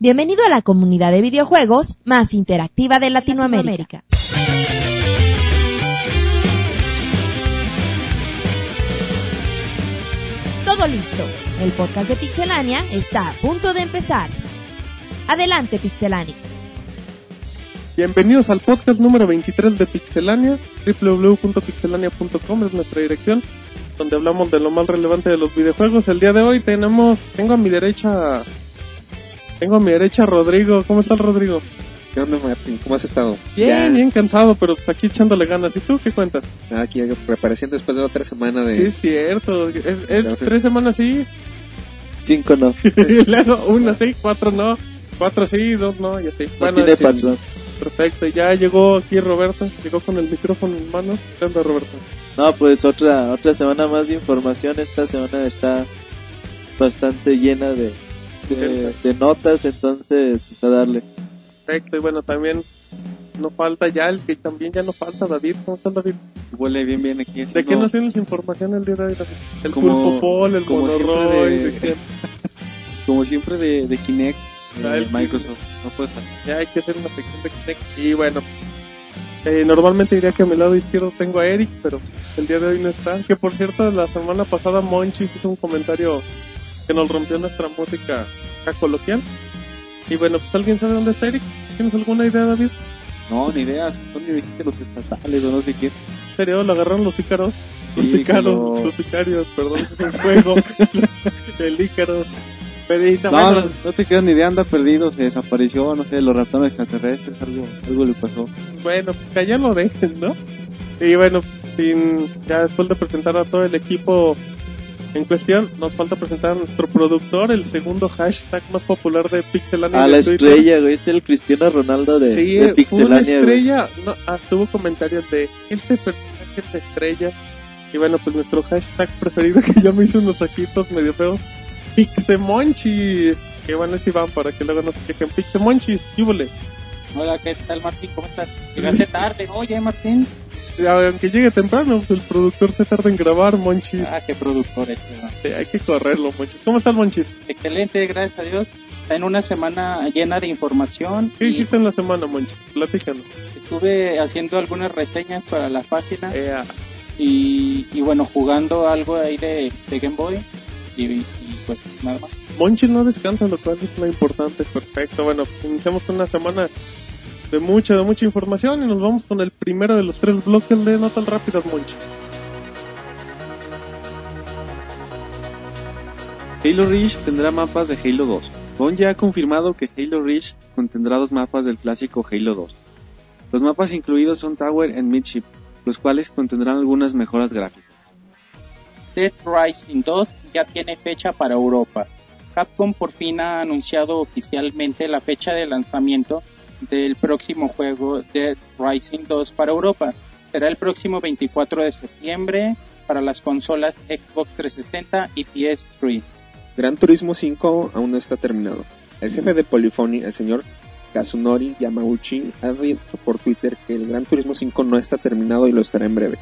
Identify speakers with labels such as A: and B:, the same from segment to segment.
A: Bienvenido a la comunidad de videojuegos más interactiva de Latinoamérica. Todo listo. El podcast de Pixelania está a punto de empezar. Adelante, Pixelania.
B: Bienvenidos al podcast número 23 de Pixelania. www.pixelania.com es nuestra dirección, donde hablamos de lo más relevante de los videojuegos. El día de hoy tenemos, tengo a mi derecha, tengo a mi derecha a Rodrigo. ¿Cómo estás, Rodrigo?
C: ¿Qué onda, Martín? ¿Cómo has estado?
B: Bien,
C: Ya,
B: bien cansado, pero pues aquí echándole ganas. ¿Y tú qué cuentas?
C: Aquí preparación después de otra semana
B: Sí,
C: de...
B: es cierto. Es, es tres semanas sí,
D: Cinco no.
B: y luego una sí, cuatro no, cuatro sí, dos no, y así.
D: No
B: Bueno,
D: tiene
B: sí,
D: patrón.
B: perfecto. Ya llegó aquí Roberto, llegó con el micrófono en mano. ¿Qué onda, Roberto?
D: No, pues otra otra semana más de información. Esta semana está bastante llena de, de, notas, entonces pues, a darle.
B: Perfecto, y bueno, también no falta ya el que también ya no falta, David. ¿Cómo estás, David?
E: Huele bien, bien aquí.
B: ¿De qué nos tienes información el día de hoy, David? El
E: Como-
B: pulpo pol, el
E: como
B: monoroy,
E: de-
B: ¿de?
E: Como siempre de, de Kinect,
B: Ah, el
E: Microsoft. No puede faltar.
B: Ya hay que hacer una sección de Kinect. Y bueno, eh, normalmente diría que a mi lado izquierdo tengo a Eric, pero el día de hoy no está. Que por cierto, la semana pasada Monchis hizo un comentario que nos rompió nuestra música coloquial. Y bueno, pues alguien sabe dónde está Eric. ¿Tienes alguna idea, David?
E: No, ni ideas. Son dijiste los estatales o no sé qué.
B: ¿En serio? ¿Lo agarraron los ícaros? Los
E: Sí,
B: ícaros,
E: como-
B: los sicarios, perdón, es un juego. el ícaro. Pero y
E: No,
B: bueno,
E: no, no te creas ni idea, anda perdido, se desapareció, no sé, los raptaron extraterrestres, algo, algo le pasó.
B: bueno, pues que allá lo dejen, ¿no? Y bueno, sin, ya después de presentar a todo el equipo en cuestión, nos falta presentar a nuestro productor, el segundo hashtag más popular de Pixelania.
D: A la
B: Twitter.
D: estrella, güey, es el Cristiano Ronaldo de,
B: Sí,
D: de
B: una
D: Pixelania. güey.
B: estrella. No, ah, tuvo comentarios de este personaje es la estrella. Y bueno, pues nuestro hashtag preferido que ya me hizo unos saquitos medio feos. Pixemonchis. Que bueno, si van para que luego no se quejen. Pixemonchis, ¿qué
F: Hola, ¿qué tal Martín? ¿Cómo estás? Llegaste tarde. Oye, Martín.
B: Aunque llegue temprano, pues el productor se tarda en grabar, Monchis.
F: Ah, qué productor este, ¿no?
B: Sí, hay que correrlo, Monchis. ¿Cómo está el Monchis?
F: Excelente, gracias a Dios. Está en una semana llena de información.
B: ¿Qué
F: y
B: hiciste en la semana, Monchis? Platícanos.
F: estuve haciendo algunas reseñas para la página
B: Eh,
F: y, y bueno, jugando algo ahí de, de Game Boy. Y, y pues nada más.
B: Monchis no descansa, lo cual es lo importante. Perfecto. Bueno, iniciamos una semana de mucha, de mucha información y nos vamos con el primero de los tres bloques de notas rápidas, Monchis.
E: Halo Reach tendrá mapas de Halo 2. Bungie ha confirmado que Halo Reach contendrá dos mapas del clásico Halo 2. Los mapas incluidos son Tower and Midship, los cuales contendrán algunas mejoras gráficas.
F: Dead Rising 2 ya tiene fecha para Europa. Capcom por fin ha anunciado oficialmente la fecha de lanzamiento del próximo juego Dead Rising 2 para Europa. Será el próximo 24 de septiembre para las consolas Xbox 360 y PS3.
C: Gran Turismo 5 aún no está terminado. El jefe de Polyphony, el señor Kazunori Yamauchi, ha dicho por Twitter que el Gran Turismo 5 no está terminado y lo estará en breve.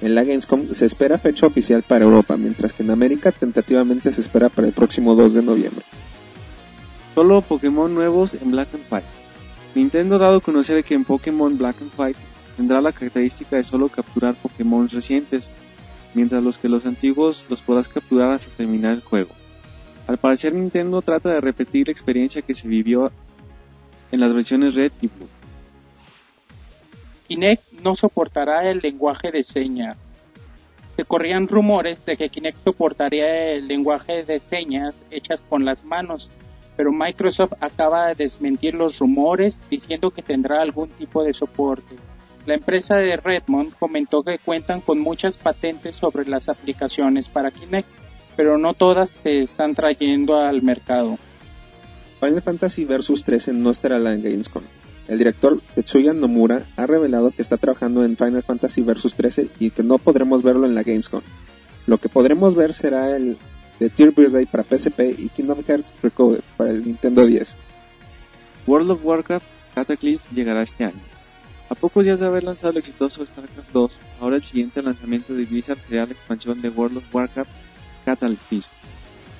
C: En la Gamescom se espera fecha oficial para Europa, mientras que en América tentativamente se espera para el próximo 2 de noviembre.
E: Solo Pokémon nuevos en Black and White. Nintendo ha dado a conocer que en Pokémon Black and White tendrá la característica de solo capturar Pokémon recientes, mientras los que los antiguos los podrás capturar hasta terminar el juego. Al parecer Nintendo trata de repetir la experiencia que se vivió en las versiones Red y Blue.
F: Kinect no soportará el lenguaje de señas. Se corrían rumores de que Kinect soportaría el lenguaje de señas hechas con las manos, pero Microsoft acaba de desmentir los rumores diciendo que tendrá algún tipo de soporte. La empresa de Redmond comentó que cuentan con muchas patentes sobre las aplicaciones para Kinect, pero no todas se están trayendo al mercado.
C: Final Fantasy Versus 13 no estará en la Gamescom. El director Tetsuya Nomura ha revelado que está trabajando en Final Fantasy Versus 13 y que no podremos verlo en la Gamescom. Lo que podremos ver será el de Tear Birthday para PSP y Kingdom Hearts Recoded para el Nintendo 10.
E: World of Warcraft Cataclysm llegará este año. A pocos días de haber lanzado el exitoso StarCraft 2, ahora el siguiente lanzamiento de Blizzard será la expansión de World of Warcraft Cataclysm.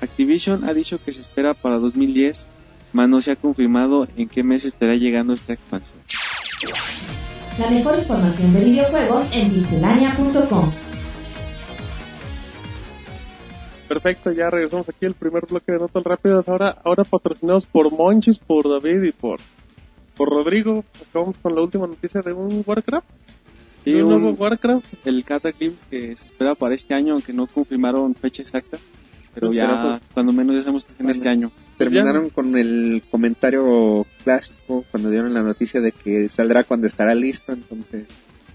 E: Activision ha dicho que se espera para 2010 más no se ha confirmado en qué mes estará llegando esta expansión.
A: La mejor información de videojuegos en pixelania.com.
B: Perfecto, ya regresamos aquí al primer bloque de notas rápidas. Ahora, ahora patrocinados por Monchis, por David y por, por Rodrigo. Acabamos con la última noticia de un Warcraft.
E: Sí,
B: de un,
E: un-
B: nuevo Warcraft.
E: el Cataclysm que se espera para este año, aunque no confirmaron fecha exacta, pero
B: Pues,
E: ya
B: pues,
E: cuando menos ya sabemos que es en
C: Bueno.
E: este año.
C: Terminaron con el comentario clásico cuando dieron la noticia de que saldrá cuando estará listo, entonces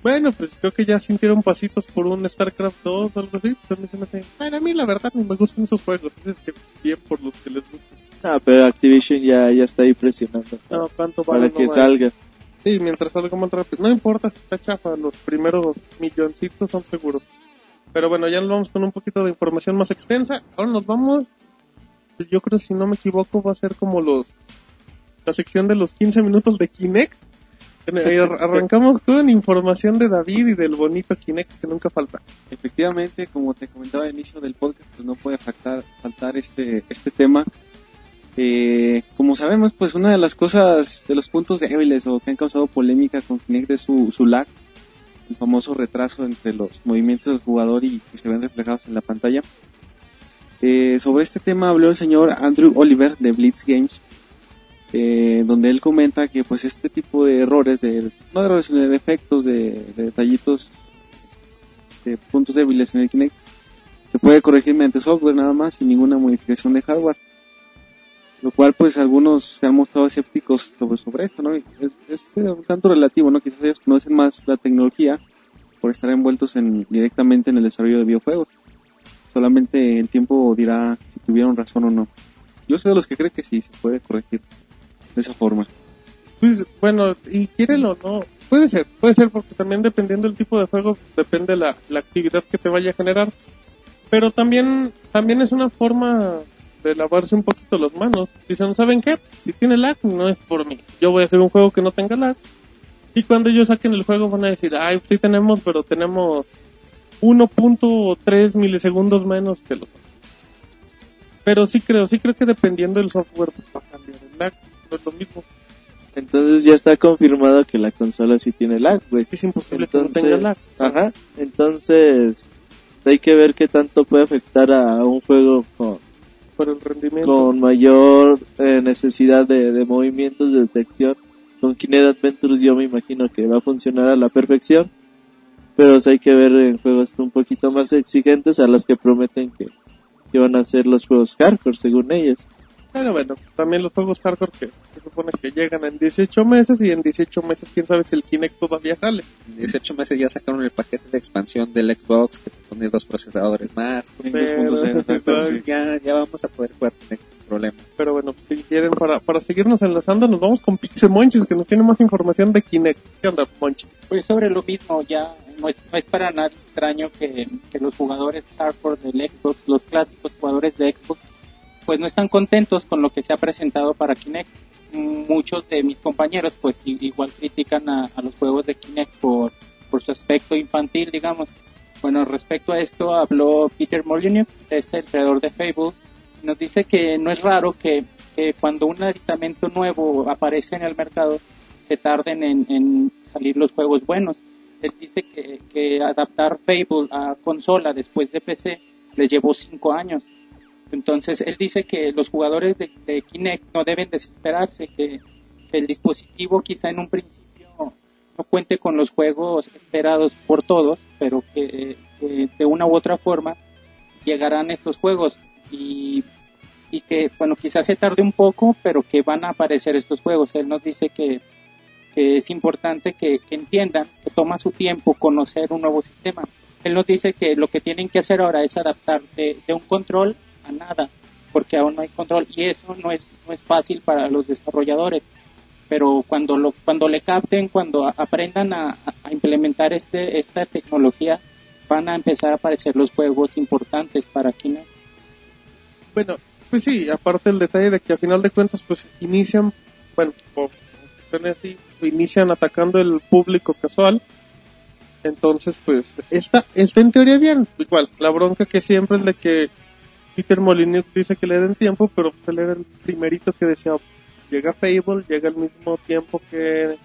B: Bueno, pues creo que ya sintieron pasitos por un StarCraft 2 o algo así. Pues a mí se me hace- Bueno, a mí la verdad no me gustan esos juegos. Es que bien por los que les gustan.
D: Ah, pero Activision ya, ya está ahí presionando
B: No, cuánto
D: para
B: vale,
D: que
B: no vale.
D: salga.
B: Sí, mientras salga más rápido. No importa si está chafa, los primeros milloncitos son seguros. Pero bueno, ya nos vamos con un poquito de información más extensa. Ahora nos vamos. Yo creo, si no me equivoco, va a ser como los. La sección de los 15 minutos de Kinect. Ar- Arrancamos con información de David y del bonito Kinect que nunca falta.
E: Efectivamente, como te comentaba al inicio del podcast, pues no puede faltar, faltar este, este tema. Eh, como sabemos, pues una de las cosas, de los puntos débiles o que han causado polémica con Kinect es su, su lag, el famoso retraso entre los movimientos del jugador y que se ven reflejados en la pantalla. Eh, sobre este tema habló el señor Andrew Oliver de Blitz Games, eh, donde él comenta que pues este tipo de errores, de, no de errores, sino de defectos, de, de detallitos de puntos débiles en el Kinect se puede corregir mediante software nada más sin ninguna modificación de hardware. Lo cual pues algunos se han mostrado escépticos sobre, sobre esto no es, es eh, un tanto relativo no quizás ellos conocen más la tecnología por estar envueltos en, directamente en el desarrollo de videojuegos. Solamente el tiempo dirá si tuvieron razón o no. Yo soy de los que cree que sí se puede corregir de esa forma
B: Pues bueno, y quiérelo o no, puede ser, puede ser porque también dependiendo del tipo de juego, depende la, la actividad que te vaya a generar. Pero también, también es una forma de lavarse un poquito las manos. Dicen, ¿saben qué? Si tiene lag, no es por mí. Yo voy a hacer un juego que no tenga lag. Y cuando ellos saquen el juego van a decir, ay, sí tenemos, pero tenemos 1.3 milisegundos menos que los otros. Pero sí creo, sí creo que dependiendo del software va a cambiar el lag. No es lo mismo.
D: Entonces ya está confirmado que la consola sí tiene lag, güey.
B: Es que es imposible que no tenga lag.
D: Ajá. Entonces hay que ver qué tanto puede afectar a un juego con,
B: por el rendimiento.
D: con mayor eh, necesidad de, de movimientos de detección. Con Kinect Adventures yo me imagino que va a funcionar a la perfección. Pero hay que ver en juegos un poquito más exigentes a los que prometen que, que van a ser los juegos hardcore según ellos.
B: Pero bueno, también los juegos hardcore que se supone que llegan en 18 meses y en 18 meses quién sabe si el Kinect todavía sale.
C: en 18 meses ya sacaron el paquete de expansión del Xbox que pone dos procesadores más.
B: Pero-
C: Entonces ya, ya vamos a poder jugar Kinect sin problema.
B: Pero bueno, pues si quieren, para, para seguirnos enlazando, nos vamos con Pixel Monchis, que nos tiene más información de Kinect. ¿Qué onda, Monchis?
F: Pues sobre lo mismo, ya no es, no es para nada extraño que, que los jugadores hardcore del Xbox, los clásicos jugadores de Xbox, pues no están contentos con lo que se ha presentado para Kinect. Muchos de mis compañeros pues igual critican a, los juegos de Kinect por, por su aspecto infantil, digamos. Bueno, respecto a esto habló Peter Molyneux, es el creador de Fable, nos dice que no es raro que, cuando un aditamento nuevo aparece en el mercado se tarden en, en salir los juegos buenos. Él dice que, que adaptar Fable a consola después de PC les llevó cinco años. Entonces él dice que los jugadores de, Kinect no deben desesperarse, que, el dispositivo quizá en un principio no cuente con los juegos esperados por todos, pero que, de una u otra forma llegarán estos juegos y, y que, bueno, quizás se tarde un poco, pero que van a aparecer estos juegos. Él nos dice que, es importante que, entiendan que toma su tiempo conocer un nuevo sistema. Él nos dice que lo que tienen que hacer ahora es adaptar de un control a nada, porque aún no hay control y eso no es, no es fácil para los desarrolladores. Pero cuando, lo, cuando le capten, cuando aprendan a, implementar este, esta tecnología, van a empezar a aparecer los juegos importantes para Kinect.
B: Bueno, pues sí, aparte el detalle de que a final de cuentas, pues inician, bueno, por así, inician atacando el público casual. Entonces, pues, está, está en teoría bien. Igual, la bronca que siempre es de que Peter Molyneux dice que le den tiempo, pero pues él era el primerito que decía, llega Fable, llega al mismo tiempo que,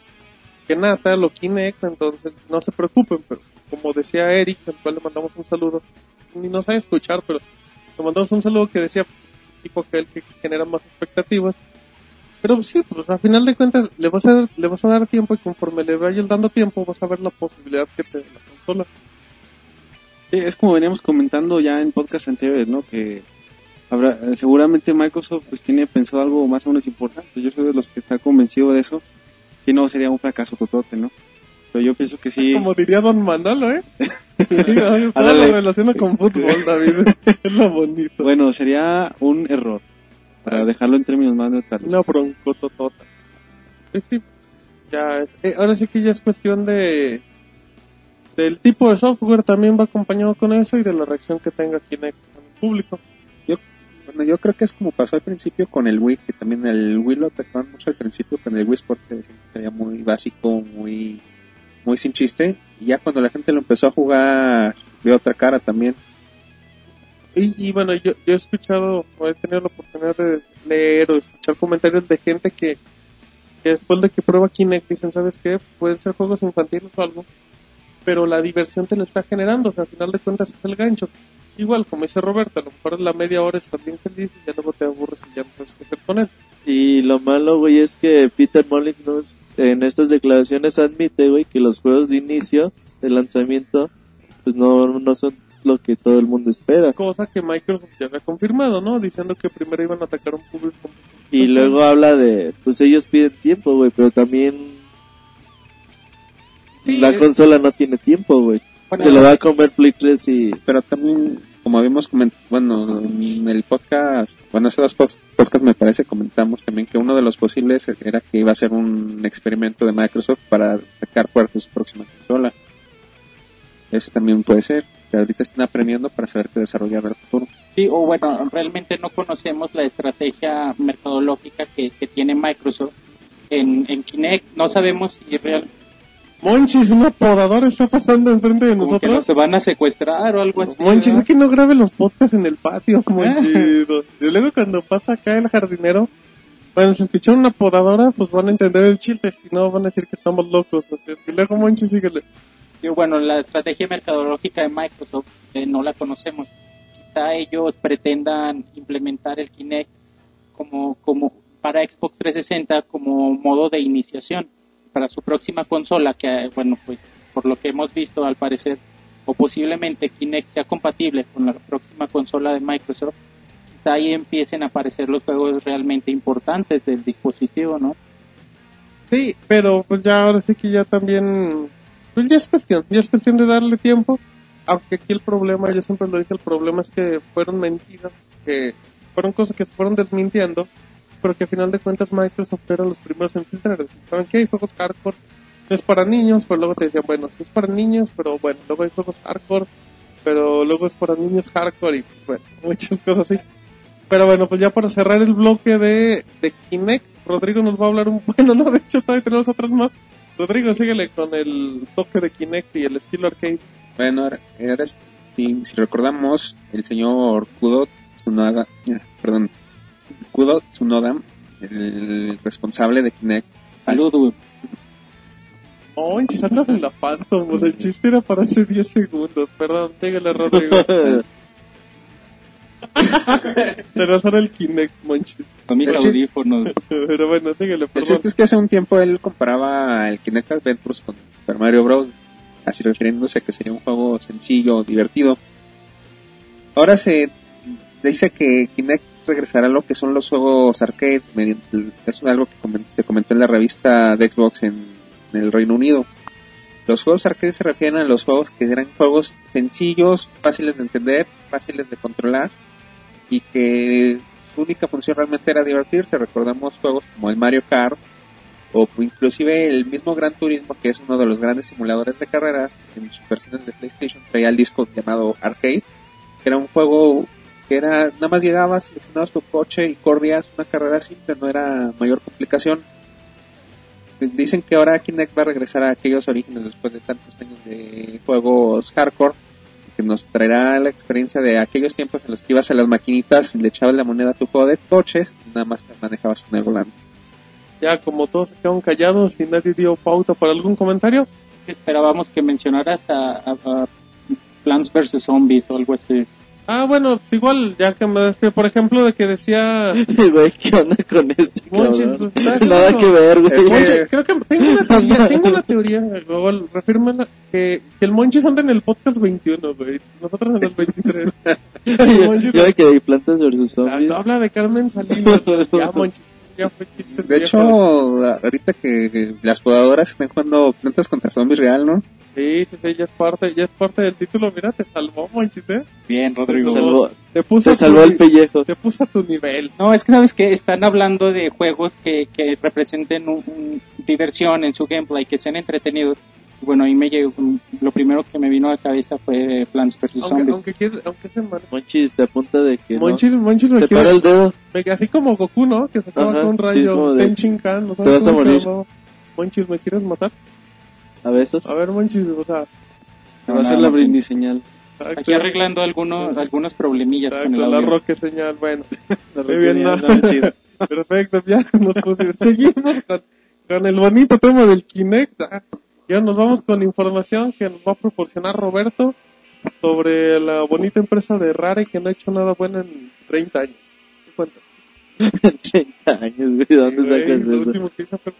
B: que Natal o Kinect, entonces no se preocupen, pero como decía Eric, al cual le mandamos un saludo, ni nos sabe escuchar, pero le mandamos un saludo que decía tipo aquel que genera más expectativas. Pero sí, pues a final de cuentas le vas a le vas a dar tiempo y conforme le vayas dando tiempo vas a ver la posibilidad que te dé la consola.
E: Sí, es como veníamos comentando ya en podcast anteriores, ¿no? Que habrá, eh, seguramente Microsoft pues tiene pensado algo más o menos importante. Yo soy de los que está convencido de eso. Si no, sería un fracaso totote, ¿no? Pero yo pienso que sí.
B: Como diría Don Manolo, ¿eh?
E: Ándale.
B: lo relaciona con fútbol, David. es lo bonito.
E: Bueno, sería un error. Para dejarlo en términos más neutrales.
B: Una broncototota. Sí, sí. Ya es, eh, ahora sí que ya es cuestión de del tipo de software también va acompañado con eso y de la reacción que tenga Kinect con el público.
C: Bueno, yo creo que es como pasó al principio con el Wii, que también el Wii lo atacaron mucho al principio con el Wii Sport, que sería muy básico, muy, muy sin chiste. Y ya cuando la gente lo empezó a jugar de otra cara también.
B: Y, y bueno, yo, yo he escuchado, o he tenido la oportunidad de leer o escuchar comentarios de gente que, que después de que prueba Kinect dicen, ¿sabes qué? Pueden ser juegos infantiles o algo, pero la diversión te lo está generando, o sea, al final de cuentas es el gancho. Igual, como dice Roberto, a lo mejor la media hora estás bien feliz y ya luego te aburres y ya no sabes qué hacer con él.
D: Y lo malo, güey, es que Peter Molyneux en estas declaraciones admite, güey, que los juegos de inicio, de lanzamiento, pues no, no son lo que todo el mundo espera.
B: Cosa que Microsoft ya había confirmado, ¿no? Diciendo que primero iban a atacar a un público.
D: Y luego habla de, pues ellos piden tiempo, güey, pero también
B: Sí,
D: la consola no tiene tiempo, güey.
F: Bueno,
D: Se lo va a comer Play 3 y...
C: Pero también, como habíamos comentado, bueno, en el podcast, bueno, hace dos podcasts me parece, comentamos también que uno de los posibles era que iba a ser un experimento de Microsoft para sacar fuerte su próxima consola. Ese también puede ser, que ahorita están aprendiendo para saber qué desarrollar en el futuro.
F: Sí, o bueno, realmente no conocemos la estrategia mercadológica que, que tiene Microsoft en, en Kinect. No sabemos si real,
B: Monchis, una podadora está pasando enfrente de
F: como que
B: nosotros.
F: nos van a secuestrar o algo así.
B: Monchis,
F: ¿verdad?
B: es que no grabe los podcasts en el patio, Monchis. Y luego cuando pasa acá el jardinero, bueno, si escuchan una podadora, pues van a entender el chiste, si no van a decir que estamos locos. Así es que luego, Monchis, síguele.
F: Y bueno, la estrategia mercadológica de Microsoft eh, no la conocemos. Quizá ellos pretendan implementar el Kinect como, como para Xbox 360 como modo de iniciación para su próxima consola, que bueno, pues por lo que hemos visto al parecer, o posiblemente Kinect sea compatible con la próxima consola de Microsoft, quizá ahí empiecen a aparecer los juegos realmente importantes del dispositivo, ¿no?
B: Sí, pero pues ya ahora sí que ya también, pues ya es cuestión, ya es cuestión de darle tiempo, aunque aquí el problema, yo siempre lo dije, el problema es que fueron mentiras, que fueron cosas que se fueron desmintiendo, pero que al final de cuentas Microsoft era los primeros en filtrar, ¿saben qué? Hay juegos hardcore, no es para niños, pero luego te decían, bueno, sí es para niños, pero bueno, luego hay juegos hardcore, pero luego es para niños hardcore y bueno, muchas cosas así. Pero bueno, pues ya para cerrar el bloque de, de Kinect, Rodrigo nos va a hablar un... Bueno, no, de hecho todavía tenemos otras más. Rodrigo, síguele con el toque de Kinect y el estilo arcade.
C: Bueno, si, si recordamos, el señor Kudo Tsunoda, eh, perdón, Kudo Tsunoda, el responsable de Kinect,
F: Salud, güey.
B: Oh, andas en la Phantom, pues el chiste era para hace 10 segundos. Perdón, síguele, Rodrigo. Se nos el Kinect, monchis.
F: Con mis
C: El
F: audífonos.
B: Pero bueno, síguele,
C: El
B: perdón.
C: chiste es que hace un tiempo él comparaba el Kinect Adventures con Super Mario Bros. Así refiriéndose a que sería un juego sencillo, divertido. Ahora se dice que Kinect regresará a lo que son los juegos arcade. Es algo que se comentó en la revista de Xbox en, en el Reino Unido. Los juegos arcade se refieren a los juegos que eran juegos sencillos, fáciles de entender, fáciles de controlar y que su única función realmente era divertirse. Recordamos juegos como el Mario Kart o inclusive el mismo Gran Turismo, que es uno de los grandes simuladores de carreras en sus versiones de PlayStation, traía el disco llamado Arcade, que era un juego que era, nada más llegabas, seleccionabas tu coche y corrías una carrera simple, no era mayor complicación. Dicen que ahora Kinect va a regresar a aquellos orígenes después de tantos años de juegos hardcore, que nos traerá la experiencia de aquellos tiempos en los que ibas a las maquinitas y le echabas la moneda a tu juego de coches y nada más manejabas con el volante.
B: ya como todos se quedaron callados y nadie dio pauta para algún comentario,
F: Esperábamos que mencionaras a, a- a Plants vs. Zombies o algo así.
B: Ah, bueno, pues igual, ya que me que por ejemplo, de que decía
D: Güey, ¿qué onda con este
B: Monchis,
D: cabrón?
B: pues,
D: Nada que ver, güey.
B: Monchis, creo que tengo una teoría, tengo una teoría, refírmela, que, que el Monchis anda en el podcast 21, güey, nosotros en el 23. El Monchis
D: Yo me quedé plantas versus zombies.
B: no habla de Carmen Salinas, ya Monchis.
C: De hecho, ahorita que las podadoras están jugando plantas contra zombies real, ¿no?
B: Sí, sí, sí, ya es parte, ya es parte del título, mira, te salvó Monchis, eh.
F: Bien, Rodrigo.
D: Se salvó,
B: Te puso, tu
D: salvó el pellejo.
B: te puso a tu nivel.
F: No, es que sabes que están hablando de juegos que, que representen un- un diversión en su gameplay, que sean entretenidos. Bueno, ahí me llegó, lo primero que me vino a la cabeza fue Plants vs.
B: Aunque,
F: Zombies.
B: aunque, quiere- aunque se man-
D: Monchis te apunta de que
B: Monchis, Monchis
D: no.
B: me
D: Te
B: quiere,
D: para el dedo.
B: me- así como Goku, ¿no? Que sacaba con un
D: sí,
B: rayo
D: como de-
B: Tenchinkan, ¿no
D: te vas a morir.
B: Monchis, ¿me quieres matar?
D: A besos.
B: A ver, Monchis, o sea,
E: Se va a hacer la brindis señal.
F: Aquí arreglando algunos, algunos problemillas con el
B: Exacto, la
F: audio.
B: roque señal, bueno.
E: La
B: Muy bien, ¿no? Perfecto, ya nos pusimos. Seguimos con, con el bonito tema del Kinect. Ya nos vamos con información que nos va a proporcionar Roberto sobre la bonita empresa de Rare que no ha hecho nada bueno en 30 años. ¿Qué cuentas?
D: 30 años, güey. ¿De dónde
B: Güey,
D: sacas eso?
B: último que hizo fue.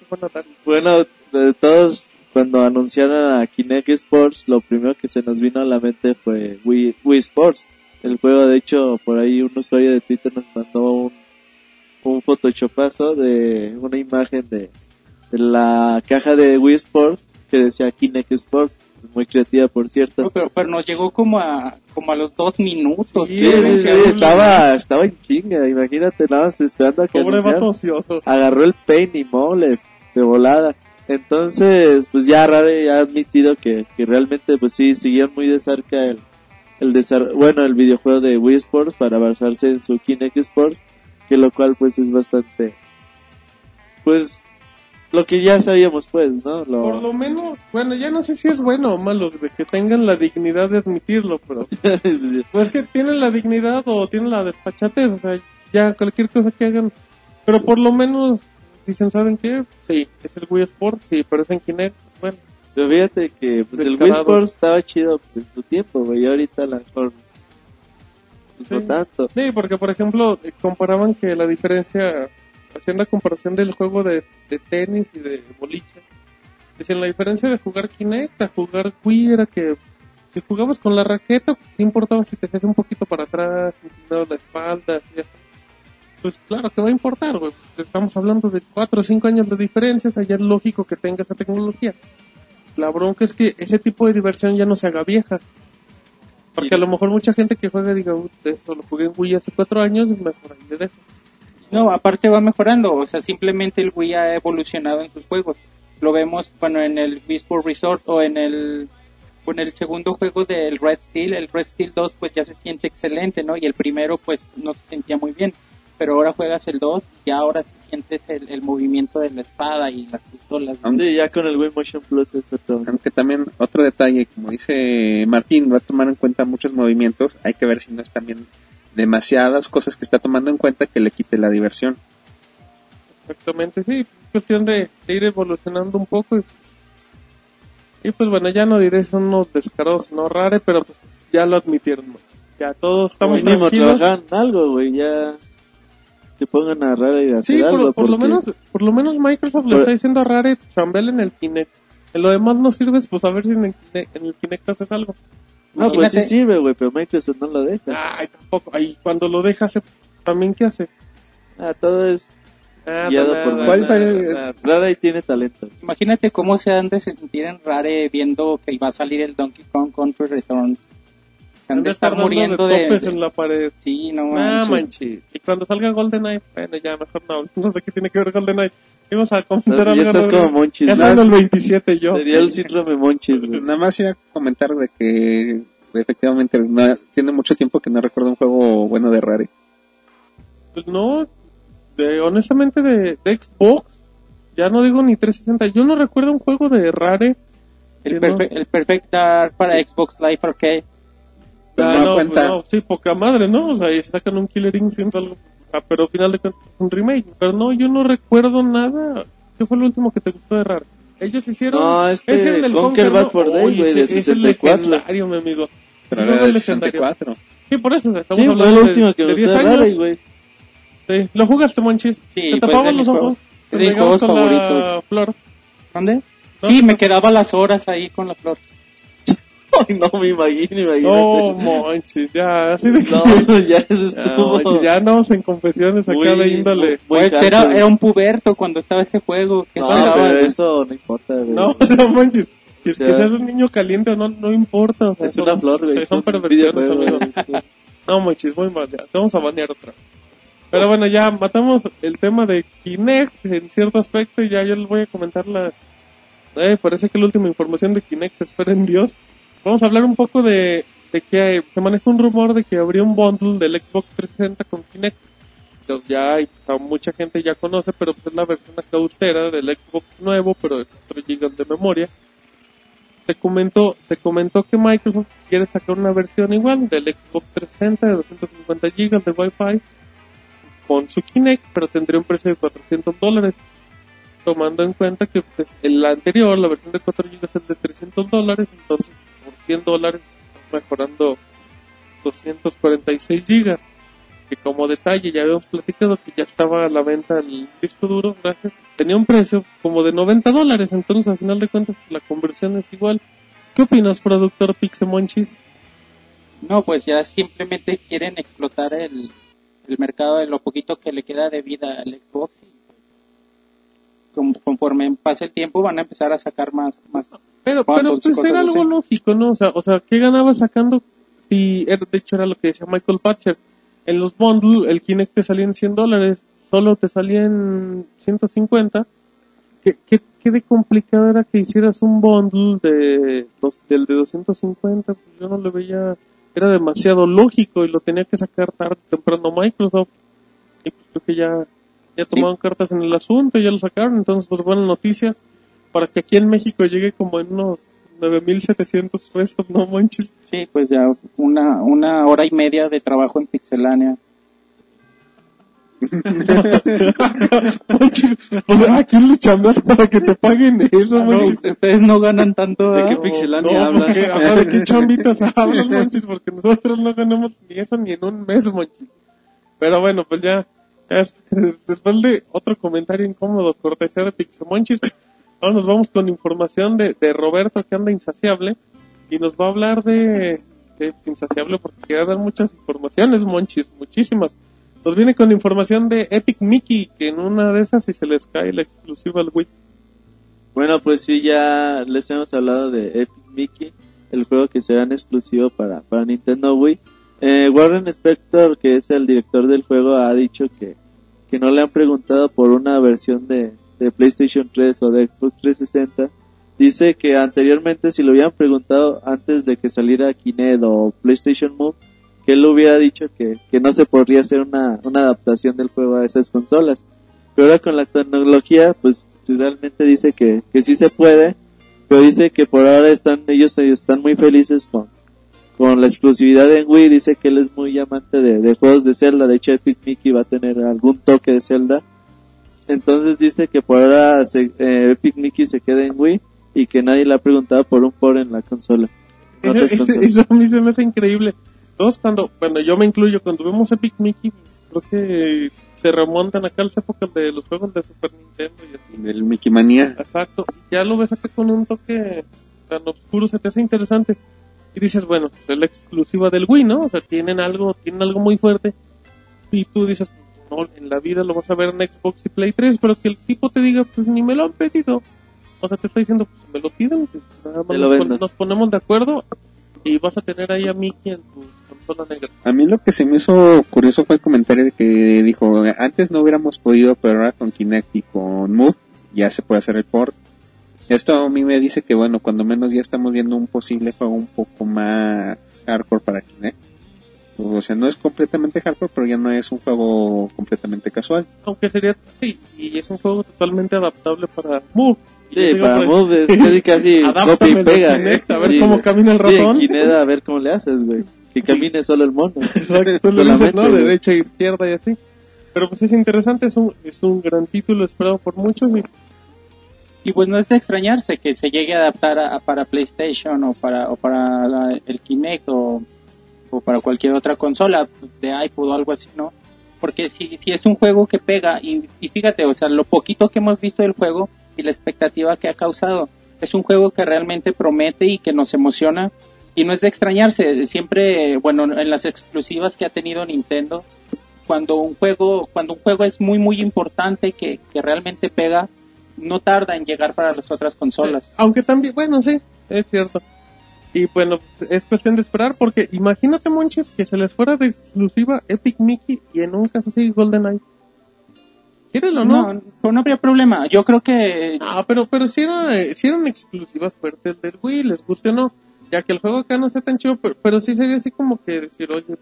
D: Bueno, de todos, cuando anunciaron a Kinect Sports, lo primero que se nos vino a la mente fue Wii, Wii Sports. El juego, de hecho, por ahí un usuario de Twitter nos mandó un, un photoshopazo de una imagen de, de la caja de Wii Sports que decía Kinect Sports. Muy creativa, por cierto.
F: No, pero, pero nos llegó como a, como a los dos minutos.
B: Sí,
D: Sí, sí, sí, estaba, estaba en chinga, imagínate, nada más esperando a que agarró el pain y mole de volada. Entonces, pues ya Rare ya ha admitido que, que realmente pues sí siguieron muy de cerca el, el bueno, el videojuego de Wii Sports para basarse en su Kinect Sports, que lo cual pues es bastante pues lo que ya sabíamos pues, ¿no? Lo-
B: Por lo menos, bueno, ya no sé si es bueno o malo de que tengan la dignidad de admitirlo, pero pues que tienen la dignidad o tienen la desfachatez, o sea, ya cualquier cosa que hagan, pero por lo menos dicen, ¿saben qué? Sí, es el Wii Sport, sí, pero es en Kinect, bueno,
D: Pero fíjate que pues el Wii. Sports estaba chido pues, en su tiempo, güey, y ahorita a lo mejor pues, no
B: Sí.
D: tanto.
B: sí, porque por ejemplo, eh, comparaban que la diferencia, hacían la comparación del juego de, de tenis y de boliche, decían la diferencia de jugar Kinect a jugar Wii era que si jugabas con la raqueta, pues sí importaba si te hacías un poquito para atrás, inclinabas la espalda, así, así. Pues claro que va a importar, güey. Estamos hablando de 4 o 5 años de diferencias, allá es lógico que tenga esa tecnología. La bronca es que ese tipo de diversión ya no se haga vieja. Porque a lo mejor mucha gente que juega diga, "Uy, eso lo jugué en Wii hace 4 años, mejor ahí le dejo.
F: No, aparte va mejorando, o sea, simplemente el Wii ha evolucionado en sus juegos. Lo vemos, bueno, en el Wii Sport Resort o en el, en el segundo juego del Red Steel, el Red Steel 2 pues ya se siente excelente, ¿no? Y el primero pues no se sentía muy bien, pero ahora juegas el 2 y ahora sí sientes el, el movimiento de la espada y las pistolas. ¿no?
C: Aunque,
D: Sí, ya con el Wii Motion Plus es otro.
C: aunque también otro detalle, como dice Martín, va a tomar en cuenta muchos movimientos, hay que ver si no es también demasiadas cosas que está tomando en cuenta que le quite la diversión.
B: Exactamente, sí. Cuestión de, de ir evolucionando un poco. Y, y, pues bueno, ya no diré son unos descarados, no rare, pero pues ya lo admitieron. muchos. Ya todos estamos
D: mínimo trabajan algo, güey, ya se pongan a rara y a hacer
B: Sí, por,
D: algo.
B: por lo menos, por lo menos Microsoft le está diciendo a Rare chambel en el Kinect. En lo demás no sirves, pues a ver si en el Kinect, en el Kinect haces algo.
D: No, pues sí
F: Imagínate-
D: sirve, güey, pero Microsoft no lo deja.
B: Ay, tampoco. Ay, cuando lo dejas, también qué hace.
D: Ah, todo es guiado por
B: nada,
C: ¿Cuál
D: y tiene talento.
F: Imagínate cómo se han de sentir en Rare viendo que va a salir el Donkey Kong Country Returns. Se han de estar muriendo
B: de
F: de...
B: topes en la pared.
F: Sí, no
B: Ah,
F: manches.
B: Y cuando salga GoldenEye, bueno, ya mejor no. No sé qué tiene que ver GoldenEye. Vamos a comentar
D: Ya
B: algo.
D: estás
B: Rodrigo.
D: como Monchis.
B: Ya
D: ¿no?
B: son el 27 yo.
D: Sería el síndrome Monchis, güey.
C: Nada más iba a comentar de que efectivamente no- tiene mucho tiempo que no recuerdo un juego bueno de Rare.
B: Pues no, de, honestamente de, de Xbox, ya no digo ni 360. Yo no recuerdo un juego de Rare.
F: El,
B: no-
F: Perfect Dark para Xbox Live Arcade.
C: Pues
B: Ah,
C: no
B: no,
C: cuenta.
B: no, sí, poca madre, ¿no? O sea, y sacan un Killer Instinct o algo. Ah, pero al final de cuentas es un remake. Pero no, yo no recuerdo nada. ¿Qué fue lo último que te gustó de Rare? Ellos hicieron...
D: No, este,
B: era el
D: Conquer Bad for Day, güey, de
B: ese- ese
D: 64.
B: Es legendario, mi amigo.
C: Pero era
B: no,
C: de
B: es legendario.
C: 64.
B: Sí, por eso. Estamos
D: Sí, fue
B: hablando
D: lo último que
B: de
D: me
B: 10
D: gustó de. Rare, güey.
B: Sí. ¿Lo jugaste, Monchis?
F: Sí,
B: ¿Te
F: pues,
B: tapaban los ojos? Te
F: juegos
B: con la
F: favoritos.
B: flor.
F: ¿Dónde? Sí, me quedaba las horas ahí con la flor.
D: Ay, no me imagino, imagínate.
B: No, Monchis, ya, así de que...
D: No, ya eso
B: Ya,
D: estuvo.
B: Ya andamos en confesiones acá
D: Muy-
B: de índole.
D: muy gacho,
F: era, era un puberto cuando estaba ese juego. ¿Qué
D: No, pero eso no importa, güey.
B: No, no, Monchis. Que, es que
D: Ya.
B: seas un niño caliente o no, no importa. O sea,
D: es
B: son-
D: una flor, güey.
B: sí,
D: es
B: son perversiones,
D: videojuego,
B: amigo.
D: güey, sí.
B: No, Monchis, muy mal, ya. Te vamos a banear otra vez. Pero bueno, ya matamos el tema de Kinect en cierto aspecto y ya yo les voy a comentar la... Eh, parece que la última información de Kinect, esperen Dios. Vamos a hablar un poco de, de que se maneja un rumor de que habría un bundle del Xbox 360 con Kinect. Entonces ya o sea, mucha gente ya conoce, pero pues es la versión austera del Xbox nuevo, pero de 4 GB de memoria. Se comentó, se comentó que Microsoft quiere sacar una versión igual del Xbox 360 de 250 GB de Wi-Fi con su Kinect, pero tendría un precio de 400 dólares. Tomando en cuenta que pues, el anterior, la versión de 4 GB es de 300 dólares, entonces por 100 dólares están mejorando 246 GB. Que como detalle ya habíamos platicado que ya estaba a la venta el disco duro, gracias. Tenía un precio como de 90 dólares, entonces al final de cuentas la conversión es igual. ¿Qué opinas, productor Pixemonchis?
F: No, pues ya simplemente quieren explotar el, el mercado de lo poquito que le queda de vida al Xbox. Conforme pase el tiempo van a empezar a sacar más, más
B: Pero, pero pues era algo
F: así.
B: lógico, ¿no? O sea, o sea, ¿qué ganaba sacando? Si, era- de hecho era lo que decía Michael Patcher. En los bundles, el Kinect te salía en 100 dólares, solo te salía en 150. ¿Qué, qué, qué de complicado era que hicieras un bundle de, dos- del de 250? Pues yo no le veía, era demasiado lógico y lo tenía que sacar tarde temprano Microsoft. Y pues creo que ya, ya tomaron cartas en el asunto, ya lo sacaron, entonces pues buenas noticias para que aquí en México llegue como en unos 9.700 pesos, no manches.
F: Sí, pues ya una, una hora y media de trabajo en Pixelania.
B: manches. O sea, ¿a quién les chambeas para que te paguen eso,
F: Ah, no,
B: manches?
F: ustedes no ganan tanto.
E: ¿De qué
F: ¿ah?
E: Pixelania
B: no,
E: hablas?
B: porque, ajá, ¿de qué chambitas hablas, manches? Porque nosotros no ganamos ni eso ni en un mes, manches. Pero bueno, pues ya, después de otro comentario incómodo, cortesía de Pixemonchis, ahora nos vamos con información de, de Roberto que anda insaciable y nos va a hablar de, de insaciable porque quería dar muchas informaciones, Monchis, muchísimas. Nos viene con información de Epic Mickey, que en una de esas si se les cae la exclusiva al Wii.
D: Bueno, pues sí, ya les hemos hablado de Epic Mickey, el juego que será en exclusivo para, para Nintendo Wii. Eh, Warren Spector, que es el director del juego, ha dicho que, que no le han preguntado por una versión de, de PlayStation 3 o de Xbox 360. Dice que anteriormente si lo hubieran preguntado antes de que saliera Kinect o PlayStation Move, que él hubiera dicho que, que no se podría hacer una, una adaptación del juego a esas consolas. Pero ahora con la tecnología, pues realmente dice que, que sí se puede, pero dice que por ahora están, ellos están muy felices con, con la exclusividad en Wii, dice que él es muy amante de, de juegos de Zelda, de hecho Epic Mickey va a tener algún toque de Zelda, entonces dice que por ahora se- eh, Epic Mickey se queda en Wii y que nadie le ha preguntado por un por en la consola.
B: eso a mí se me hace increíble. Todos cuando, bueno, yo me incluyo, cuando vemos Epic Mickey, creo que se remontan acá a las épocas de los juegos de Super Nintendo y así.
C: Del Mickey Manía.
B: Exacto. Ya lo ves acá con un toque tan oscuro, se te hace interesante. Y dices, bueno, pues es la exclusiva del Wii, ¿no? O sea, tienen algo, tienen algo muy fuerte. Y tú dices, no, en la vida lo vas a ver en Xbox y Play 3, pero que el tipo te diga, pues ni me lo han pedido. O sea, te está diciendo, pues me lo piden, pues nada más nos, pon- nos ponemos de acuerdo y vas a tener ahí a Mickey en tu consola negra.
C: A mí lo que se me hizo curioso fue el comentario de que dijo, antes no hubiéramos podido, pero ahora con Kinect y con Move ya se puede hacer el port. Esto a mí me dice que bueno, cuando menos ya estamos viendo un posible juego un poco más hardcore para Kinect. O sea, no es completamente hardcore, pero ya no es un juego completamente casual.
B: Aunque sería, sí, y es un juego totalmente adaptable para Move.
D: Sí, para
B: pues,
D: Move es casi casi copia y pega.
B: a Kinect, a ver
D: Sí,
B: cómo camina el
D: Sí, en
B: ratón.
D: Kinect a ver cómo le haces, güey. Que camine solo el mono.
B: Exacto,
D: Solamente,
B: ¿no? Derecha, izquierda y así. Pero pues es interesante, es un, es un gran título esperado por muchos y
F: Y pues no es de extrañarse que se llegue a adaptar a, a para PlayStation o para, o para la- el Kinect o, o para cualquier otra consola de iPod o algo así, ¿no? Porque si, si es un juego que pega y, y fíjate, o sea, lo poquito que hemos visto del juego y la expectativa que ha causado, es un juego que realmente promete y que nos emociona y no es de extrañarse, siempre, bueno, en las exclusivas que ha tenido Nintendo, cuando un juego, cuando un juego es muy muy importante que, que realmente pega, no tarda en llegar para las otras consolas.
B: Aunque también, bueno, sí, es cierto. Y bueno, es cuestión de esperar porque imagínate, Monches, que se les fuera de exclusiva Epic Mickey y en un caso así GoldenEye. ¿Quieres o no?
F: No, no, no habría problema. Yo creo que
B: Ah, pero, pero si, era, eh, si eran exclusivas fuertes del Wii, les guste o no. Ya que el juego acá no sea tan chido, pero, pero sí sería así como que decir, oye,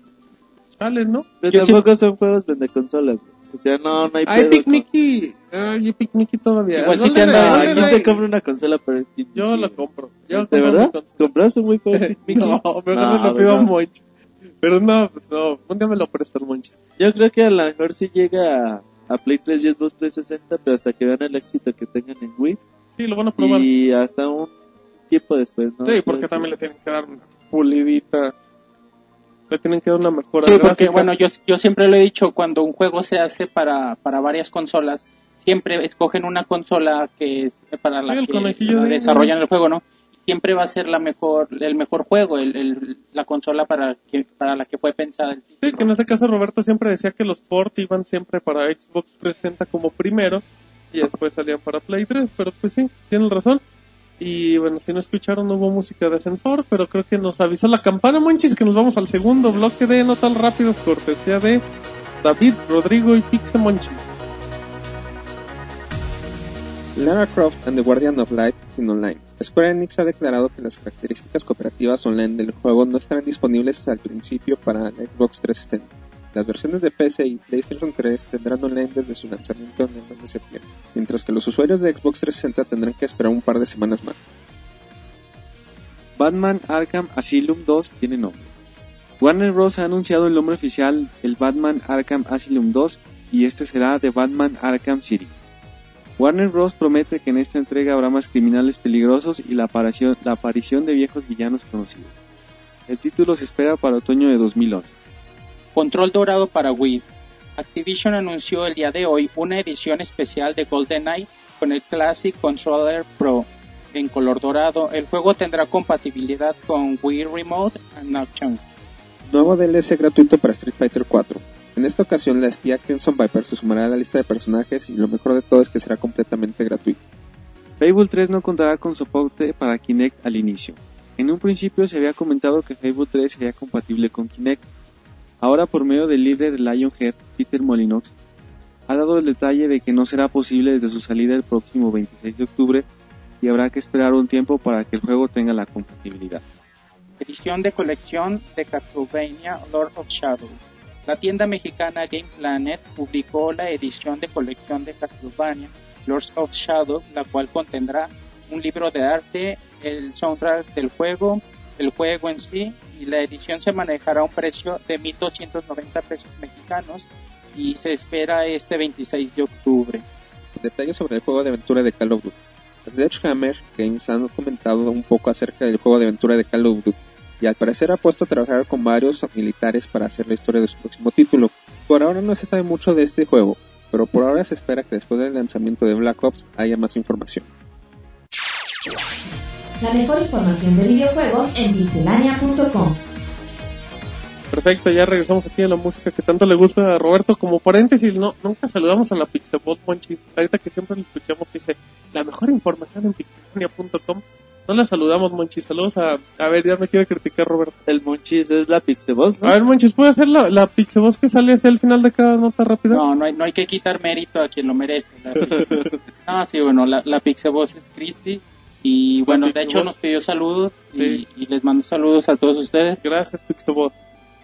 B: sale, ¿no?
D: Pero
F: Yo
D: tampoco son juegos vende consolas. O sea, no, no hay pedo
B: Epic
D: con-
B: Mickey, ay, Epic Mickey todavía.
F: Igual sí te anda-
D: ¿quién te compra una consola para Epic
B: Yo
D: Mickey?
B: lo compro. Yo
D: ¿De verdad? ¿Compraste un Wii para Epic Mickey?
B: No, mejor
D: No,
B: me lo pido. Monch. Pero no, pues no, un día me lo presta el Monch.
D: Yo creo que a lo mejor sí llega a, a Play 3 y Xbox 360, pero hasta que vean el éxito que tengan en Wii
B: Sí, lo van a probar.
D: y hasta un tiempo después, ¿no?
B: Sí, porque
D: que-
B: también le tienen que dar una pulidita. Le tienen que dar una mejora.
F: Sí, porque
B: gráfica.
F: bueno, yo, yo siempre lo he dicho, cuando un juego se hace para, para varias consolas, siempre escogen una consola que es para la
B: Sí,
F: que
B: conejillo
F: para
B: de
F: desarrollan el juego, ¿no? Siempre va a ser la mejor, el mejor juego, el, el- la consola para que, para la que fue pensada el
B: Sí, que en este caso Roberto siempre decía que los port iban siempre para Xbox 360 como primero y después salían para Play 3, pero pues sí, tienen razón. Y bueno, si no escucharon, no hubo música de ascensor, pero creo que nos avisó la campana, Monchis, que nos vamos al segundo bloque de No Tan Rápidos, cortesía de David, Rodrigo y Pixe Monchis.
C: Lara Croft and the Guardian of Light in Online. Square Enix ha declarado que las características cooperativas online del juego no estarán disponibles al principio para la Xbox 360. Las versiones de PC y PlayStation 3 tendrán online desde su lanzamiento en el mes de septiembre, mientras que los usuarios de Xbox 360 tendrán que esperar un par de semanas más.
E: Batman Arkham Asylum 2 tiene nombre. Warner Bros. ha anunciado el nombre oficial del Batman Arkham Asylum 2 y este será The Batman Arkham City. Warner Bros. promete que en esta entrega habrá más criminales peligrosos y la aparición, la aparición de viejos villanos conocidos. El título se espera para otoño de 2011.
F: Control dorado para Wii. Activision anunció el día de hoy una edición especial de GoldenEye con el Classic Controller Pro en color dorado. El juego tendrá compatibilidad con Wii Remote and Nocturne.
C: Nuevo DLC gratuito para Street Fighter 4. En esta ocasión la espía Crimson Viper se sumará a la lista de personajes y lo mejor de todo es que será completamente gratuito.
E: Fable 3 no contará con soporte para Kinect al inicio. En un principio se había comentado que Fable 3 sería compatible con Kinect. Ahora por medio del líder de Lionhead, Peter Molinox, ha dado el detalle de que no será posible desde su salida el próximo 26 de octubre y habrá que esperar un tiempo para que el juego tenga la compatibilidad.
F: Edición de colección de Castlevania Lord of Shadow. La tienda mexicana Game Planet publicó la edición de colección de Castlevania Lords of Shadow, la cual contendrá un libro de arte, el soundtrack del juego, el juego en sí, y la edición se manejará a un precio de 1.290 pesos mexicanos y se espera este 26 de octubre.
C: Detalles sobre el juego de aventura de Call of Duty. Sledgehammer Games han comentado un poco acerca del juego de aventura de Call of Duty y al parecer ha puesto a trabajar con varios militares para hacer la historia de su próximo título. Por ahora no se sabe mucho de este juego, pero por ahora se espera que después del lanzamiento de Black Ops haya más información.
A: La mejor información de videojuegos en pixelania.com.
B: Perfecto, ya regresamos aquí a la música que tanto le gusta a Roberto. Como paréntesis, no, nunca saludamos a la Pixabot Monchis. Ahorita que siempre le escuchamos dice la mejor información en pixelania.com. No la saludamos, Monchis. Saludos a. A ver, ya me quiere criticar Roberto.
D: El Monchis es la Pixeboss, ¿no?
B: A ver, Monchis, ¿puede hacer la, la Pixabot que sale hacia el final de cada nota rápida?
F: No, no hay, no hay que quitar mérito a quien lo merece. La no, sí, bueno, la, la Pixeboss es Christy. Y bueno, de hecho nos pidió saludos y,
B: Sí.
F: y les mando saludos a todos ustedes.
B: Gracias, Pixabot.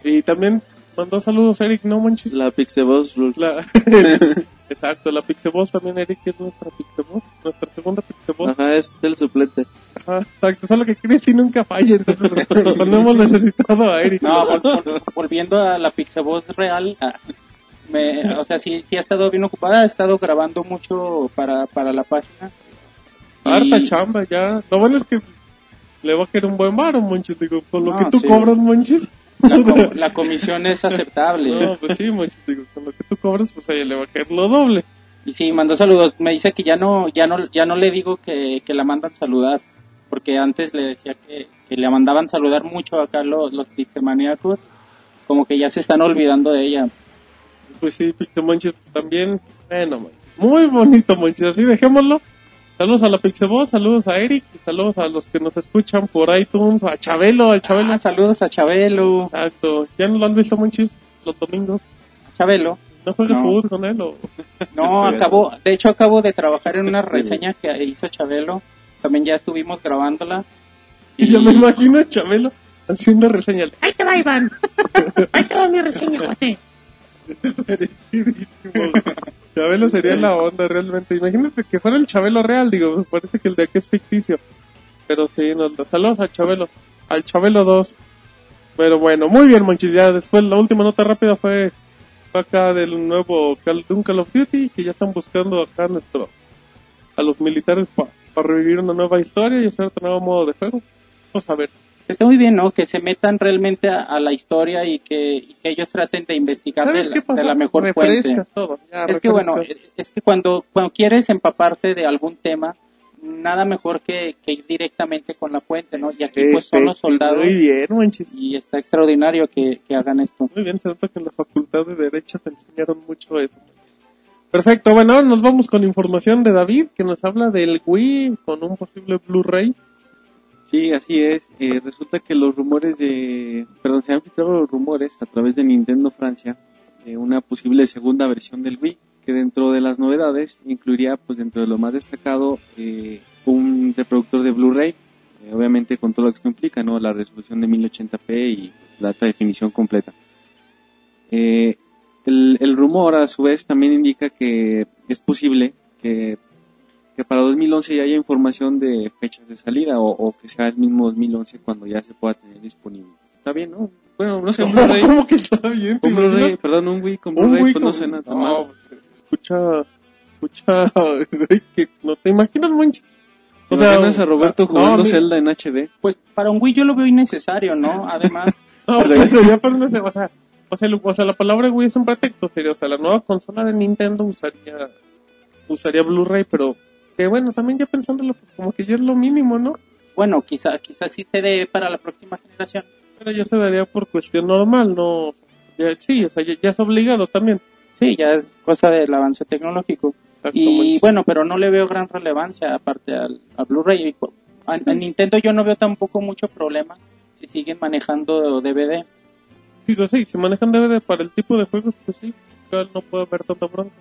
B: Y también mandó saludos Eric, ¿no, Monchis?
D: La Pixeboss Rules.
B: La- Exacto, la Pixabot también, Eric, es nuestra Pixabot. Nuestra segunda Pixabot.
D: Ajá, es el suplente.
B: Ajá, exacto, solo que Christy nunca falla, entonces no hemos necesitado a Eric.
F: No, vol- vol- volviendo a la Pixeboss real, ah, Me, o sea, sí, sí ha estado bien ocupada, ha estado grabando mucho para, para la página.
B: Harta
F: Y-
B: chamba ya. Lo bueno es que le va a quedar un buen varo, Monchis. Digo, con lo
F: No,
B: que tú
F: sí.
B: cobras, Monchis.
F: La, com- la comisión es aceptable.
B: No, pues sí, Monchis. Digo, con lo que tú cobras, pues a ella le va a caer lo doble.
F: Y sí, mandó saludos. Me dice que ya no, ya no, ya no le digo que, que la mandan saludar, porque antes le decía que, que le mandaban saludar mucho acá los, los pixemaníacos, como que ya se están olvidando de ella.
B: Pues sí, Pixel Monchis también. Bueno, Monchis. Muy bonito, Monchis. Así dejémoslo. Saludos a la Pixeboss, saludos a Eric, y saludos a los que nos escuchan por iTunes, a Chabelo, al Chabelo.
F: Ah, saludos a Chabelo.
B: Exacto. ¿Ya no lo han visto, Monchis? Los domingos.
F: Chabelo.
B: ¿No juegas
F: No.
B: fútbol con él o...?
F: No, acabo, de hecho acabo de trabajar en una reseña que hizo Chabelo. También ya estuvimos grabándola.
B: Y yo me imagino a Chabelo haciendo reseñas. ¡Ahí te va, Iván! ¡Ahí te va mi reseña, cuate! Chabelo sería la onda realmente. Imagínate que fuera el Chabelo real, digo, me parece que el de aquí es ficticio. Pero sí, nos saludos a Chabelo, al Chabelo 2. Pero bueno, muy bien, Monchis. Ya después la última nota rápida fue, acá del nuevo Call, de un Call of Duty que ya están buscando acá nuestro, a los militares para revivir una nueva historia y hacer otro nuevo modo de juego. Vamos a ver.
F: Está muy bien, ¿no? Que se metan realmente a, a la historia y que, y que ellos traten de investigar de
B: ¿Sabes
F: la, de la mejor fuente.
B: Todo. ya,
F: Es que bueno, es que cuando, cuando quieres empaparte de algún tema, nada mejor que, que ir directamente con la fuente, ¿no? Y aquí pues son los soldados
B: Muy bien, Monchis.
F: y está extraordinario que, que hagan esto.
B: Muy bien, se nota que en la facultad de Derecho te enseñaron mucho eso. Perfecto, bueno, ahora nos vamos con información de David, que nos habla del Wii con un posible Blu-ray.
E: Sí, así es. Eh, resulta que los rumores de... Perdón, se han filtrado los rumores a través de Nintendo Francia de una posible segunda versión del Wii, que dentro de las novedades incluiría, pues dentro de lo más destacado, eh, un reproductor de Blu-ray, eh, obviamente con todo lo que esto implica, ¿no? La resolución de 1080p y la alta definición completa. Eh, el, el rumor, a su vez, también indica que es posible que que para 2011 ya haya información de fechas de salida o, o que sea el mismo 2011 cuando ya se pueda tener disponible. Está bien, ¿no? Bueno, no sé, un Blu-ray,
B: ¿Cómo que está bien? ¿Te
E: un Blu-ray,
B: imaginas?
E: perdón, un Wii con Blu-ray, pues no suena tan
B: No,
E: mal.
B: pues, escucha, escucha, que no te imaginas, Monchis.
E: O sea, a Roberto
B: no,
E: jugando
B: mi-
E: Zelda en HD.
F: Pues para un Wii yo lo veo innecesario, ¿no? Además,
B: No, pero ya pero no sé, o sea, o sea, lo- o sea, la palabra Wii es un pretexto, serio. O sea, la nueva consola de Nintendo usaría, usaría Blu-ray, pero que bueno, también ya pensándolo, pues, como que ya es lo mínimo, ¿no?
F: bueno, quizá, quizá sí se dé para la próxima generación.
B: Pero ya se daría por cuestión normal, ¿no? O sea, ya- sí, o sea, ya, ya es obligado también.
F: Sí, ya es cosa del avance tecnológico.
B: Exacto,
F: Y bueno, pero no le veo gran relevancia aparte al, a Blu-ray. A, a Nintendo yo no veo tampoco mucho problema si siguen manejando DVD.
B: Digo, sí, si manejan DVD para el tipo de juegos, pues sí, no puede haber tanta bronca.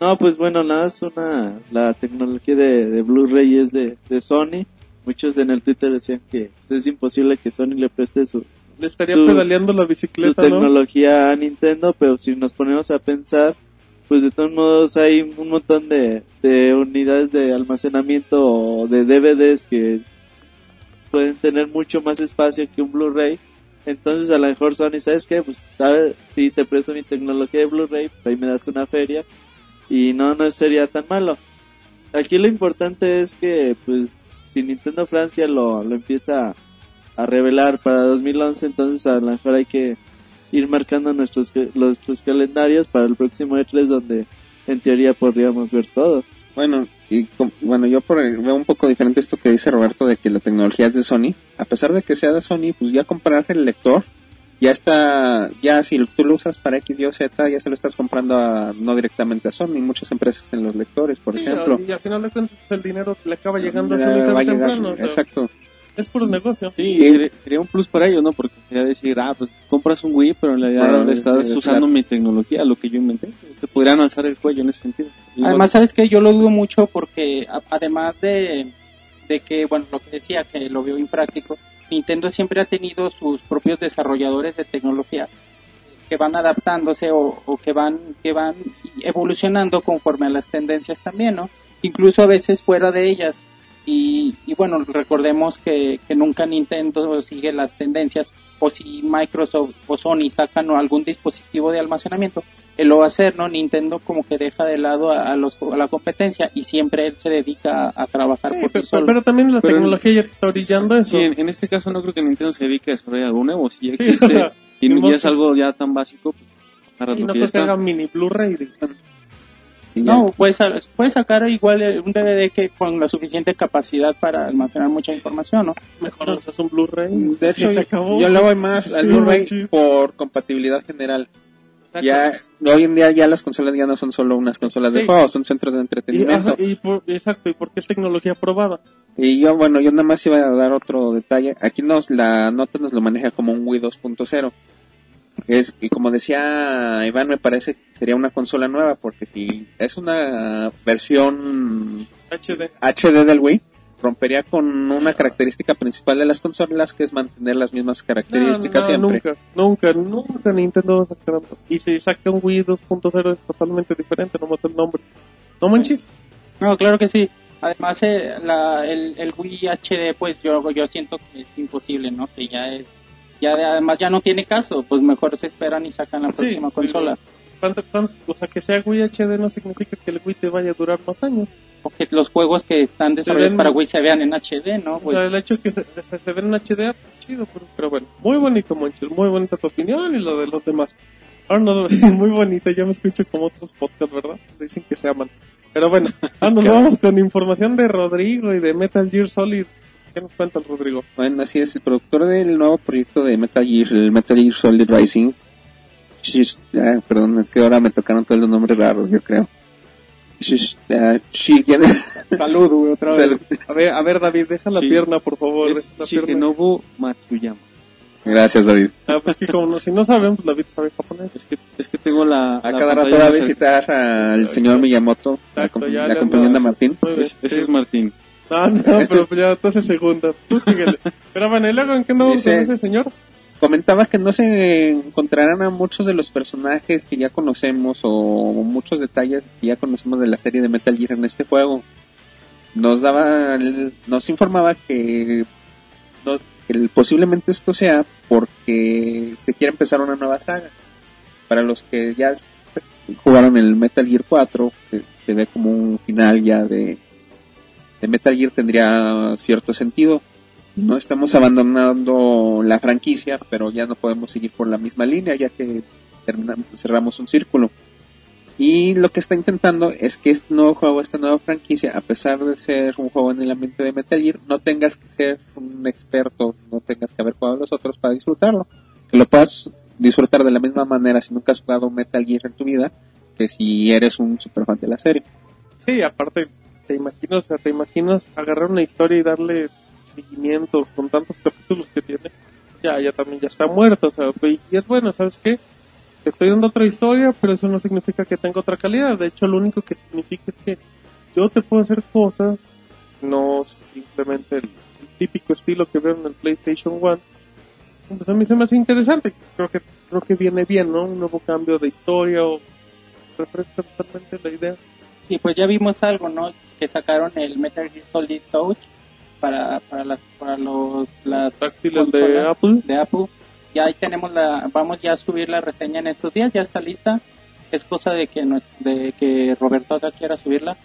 D: No, pues bueno, nada, es una, la tecnología de, de Blu-ray es de, de Sony. Muchos en el Twitter decían que pues, es imposible que Sony le preste su,
B: Le estaría
D: Su-
B: pedaleando la
D: su
B: bicicleta, ¿no?
D: tecnología a Nintendo, pero si nos ponemos a pensar, pues de todos modos hay un montón de, de unidades de almacenamiento o de DVDs que pueden tener mucho más espacio que un Blu-ray. Entonces a lo mejor Sony, ¿sabes qué? Pues ¿sabes? si te presto mi tecnología de Blu-ray, pues ahí me das una feria y no, no sería tan malo. Aquí lo importante es que pues si Nintendo Francia lo, lo empieza a revelar para 2011, entonces a lo mejor hay que ir marcando nuestros, nuestros calendarios para el próximo E3 donde en teoría podríamos ver todo.
C: Bueno, y bueno, yo por veo un poco diferente esto que dice Roberto de que la tecnología es de Sony. A pesar de que sea de Sony, pues ya comprar el lector, ya está, ya si tú lo usas para X, Y o Z, ya se lo estás comprando a, no directamente a Sony, muchas empresas en los lectores, por
B: Sí,
C: ejemplo.
B: y al final de cuentas el dinero le acaba llegando a
C: Ya
B: Sony
C: va a llegar,
B: temprano. o sea,
C: exacto.
B: es puro negocio.
E: Sí,
C: Sí.
E: Sería, sería un plus para ellos, ¿no? Porque sería decir, ah, pues compras un Wii, pero en realidad
C: Pero,
E: estás
C: eh,
E: usando
C: claro.
E: mi tecnología, lo que yo inventé. Se podrían alzar el cuello en ese sentido.
F: Además, ¿sabes qué? Yo lo dudo mucho porque a- además de, de que, bueno, lo que decía, que lo veo impráctico, Nintendo siempre ha tenido sus propios desarrolladores de tecnología que van adaptándose o, que van que van evolucionando conforme a las tendencias también, ¿no? Incluso a veces fuera de ellas. Y, y bueno, recordemos que, que nunca Nintendo sigue las tendencias o si Microsoft o Sony sacan algún dispositivo de almacenamiento, lo va a hacer, ¿no? Nintendo como que deja de lado a, a los, a la competencia y siempre él se dedica a, a trabajar
B: Sí,
F: por sí
B: pero,
F: solo.
B: pero también la
E: Pero-
B: tecnología ya te está orillando eso.
E: Sí, en, en este caso no creo que Nintendo se dedique a desarrollar algo nuevo. Si ya
B: Sí,
E: existe
B: o sea,
E: y ya es algo ya tan básico, pues agarras
B: Y
E: lo
B: no
E: que
B: que haga mini Blu-ray.
F: No, puedes, puedes sacar igual eh, un DVD que con la suficiente capacidad para almacenar mucha información, ¿no?
B: Mejor lanzas un Blu-ray.
C: De hecho,
B: y se acabó.
C: yo le voy más al
B: Sí,
C: Blu-ray por compatibilidad general. Ya, hoy en día ya las consolas ya no son solo unas consolas de juegos, son centros de
B: Y,
C: entretenimiento.
B: ajá, y por- exacto, y porque es tecnología probada.
C: Y yo, bueno, yo nada más iba a dar otro detalle. Aquí nos, la nota nos lo maneja como un Wii 2.0. Es, y como decía Iván, me parece que sería una consola nueva, porque si es una versión
B: HD.
C: HD del Wii, rompería con una característica principal de las consolas, que es mantener las mismas características
B: No, no,
C: siempre.
B: Nunca, nunca, nunca Nintendo va a sacar. Y si saca un Wii 2.0 es totalmente diferente, nomás el nombre. No manches.
F: No, claro que sí. Además, eh, la, el, el Wii HD, pues yo, yo siento que es imposible, ¿no? Que ya es, ya de- además ya no tiene caso, pues mejor se esperan y sacan la
B: Sí,
F: próxima consola.
B: ¿Cuánto- cuánto- o sea, que sea Wii HD no significa que el Wii te vaya a durar más años.
F: O que los juegos que están desarrollados
B: ven-
F: para Wii se vean en HD, ¿no?
B: O
F: Pues,
B: sea, el hecho que se, se, se den en HD, pues, chido, pero, pero bueno. Muy bonito, Monchis. Muy bonita tu opinión y lo de los demás. Ahora no, muy bonita, ya me escucho como otros podcasts, ¿verdad? Dicen que se aman. Pero bueno, ahora nos vamos con información de Rodrigo y de Metal Gear Solid. ¿Qué nos cuenta el Rodrigo?
C: Bueno, así es, el productor del nuevo proyecto de Metal Gear, el Metal Gear Solid Rising. Shish- ah, perdón, es que ahora me tocaron todos los nombres raros, yo creo. Shigen-
F: salud, güey, otra vez.
C: Salud.
B: A ver, a ver, David, deja la
E: Sí.
B: pierna, por favor.
E: Es
B: la.
E: Shigenobu Matsuyama.
C: Gracias, David.
B: Ah, pues que como no, si no saben, pues David sabe japonés.
E: Es que, es que tengo la.
C: A
E: la
C: cada rato va a visitar al señor Miyamoto, la,
B: Exacto,
C: acom-
B: ya
C: la Martín.
E: Es- ese
B: sí.
E: es Martín.
B: Ah, no, pero ya entonces segunda. Tú síguele. Pero bueno, ¿y luego en qué andamos
C: Dice-
B: con ese señor?
C: Comentaba que no se encontrarán a muchos de los personajes que ya conocemos o muchos detalles que ya conocemos de la serie de Metal Gear en este juego. Nos daba, nos informaba que, posiblemente esto sea porque se quiere empezar una nueva saga. Para los que ya jugaron el Metal Gear 4, que se ve como un final ya de Metal Gear tendría cierto sentido. No estamos abandonando la franquicia, pero ya no podemos seguir por la misma línea, ya que terminamos, cerramos un círculo. Y lo que está intentando es que este nuevo juego, esta nueva franquicia, a pesar de ser un juego en el ambiente de Metal Gear, no tengas que ser un experto, no tengas que haber jugado a los otros para disfrutarlo. Que lo puedas disfrutar de la misma manera si nunca has jugado Metal Gear en tu vida, que si eres un super fan de la serie.
B: Sí, aparte, te imaginas, o sea, te imaginas agarrar una historia y darle con tantos capítulos que tiene. Ya, ya también ya está muerto, o sea, y es bueno, ¿sabes qué? Estoy dando otra historia, pero eso no significa que tenga otra calidad. De hecho, lo único que significa es que yo te puedo hacer cosas, no simplemente el, el típico estilo que veo en el PlayStation 1. Pues a mí se me hace interesante. Creo que creo que viene bien, ¿no? Un nuevo cambio de historia o refresca totalmente la idea.
F: Sí, pues ya vimos algo, ¿no? Que sacaron el Metal Gear Solid Touch para, para, las, para los, las
B: táctiles de Apple.
F: de Apple. Ya ahí tenemos la, vamos ya a subir la reseña en estos días, ya está lista. Es cosa de que nos, de que Roberto acá quiera subirla.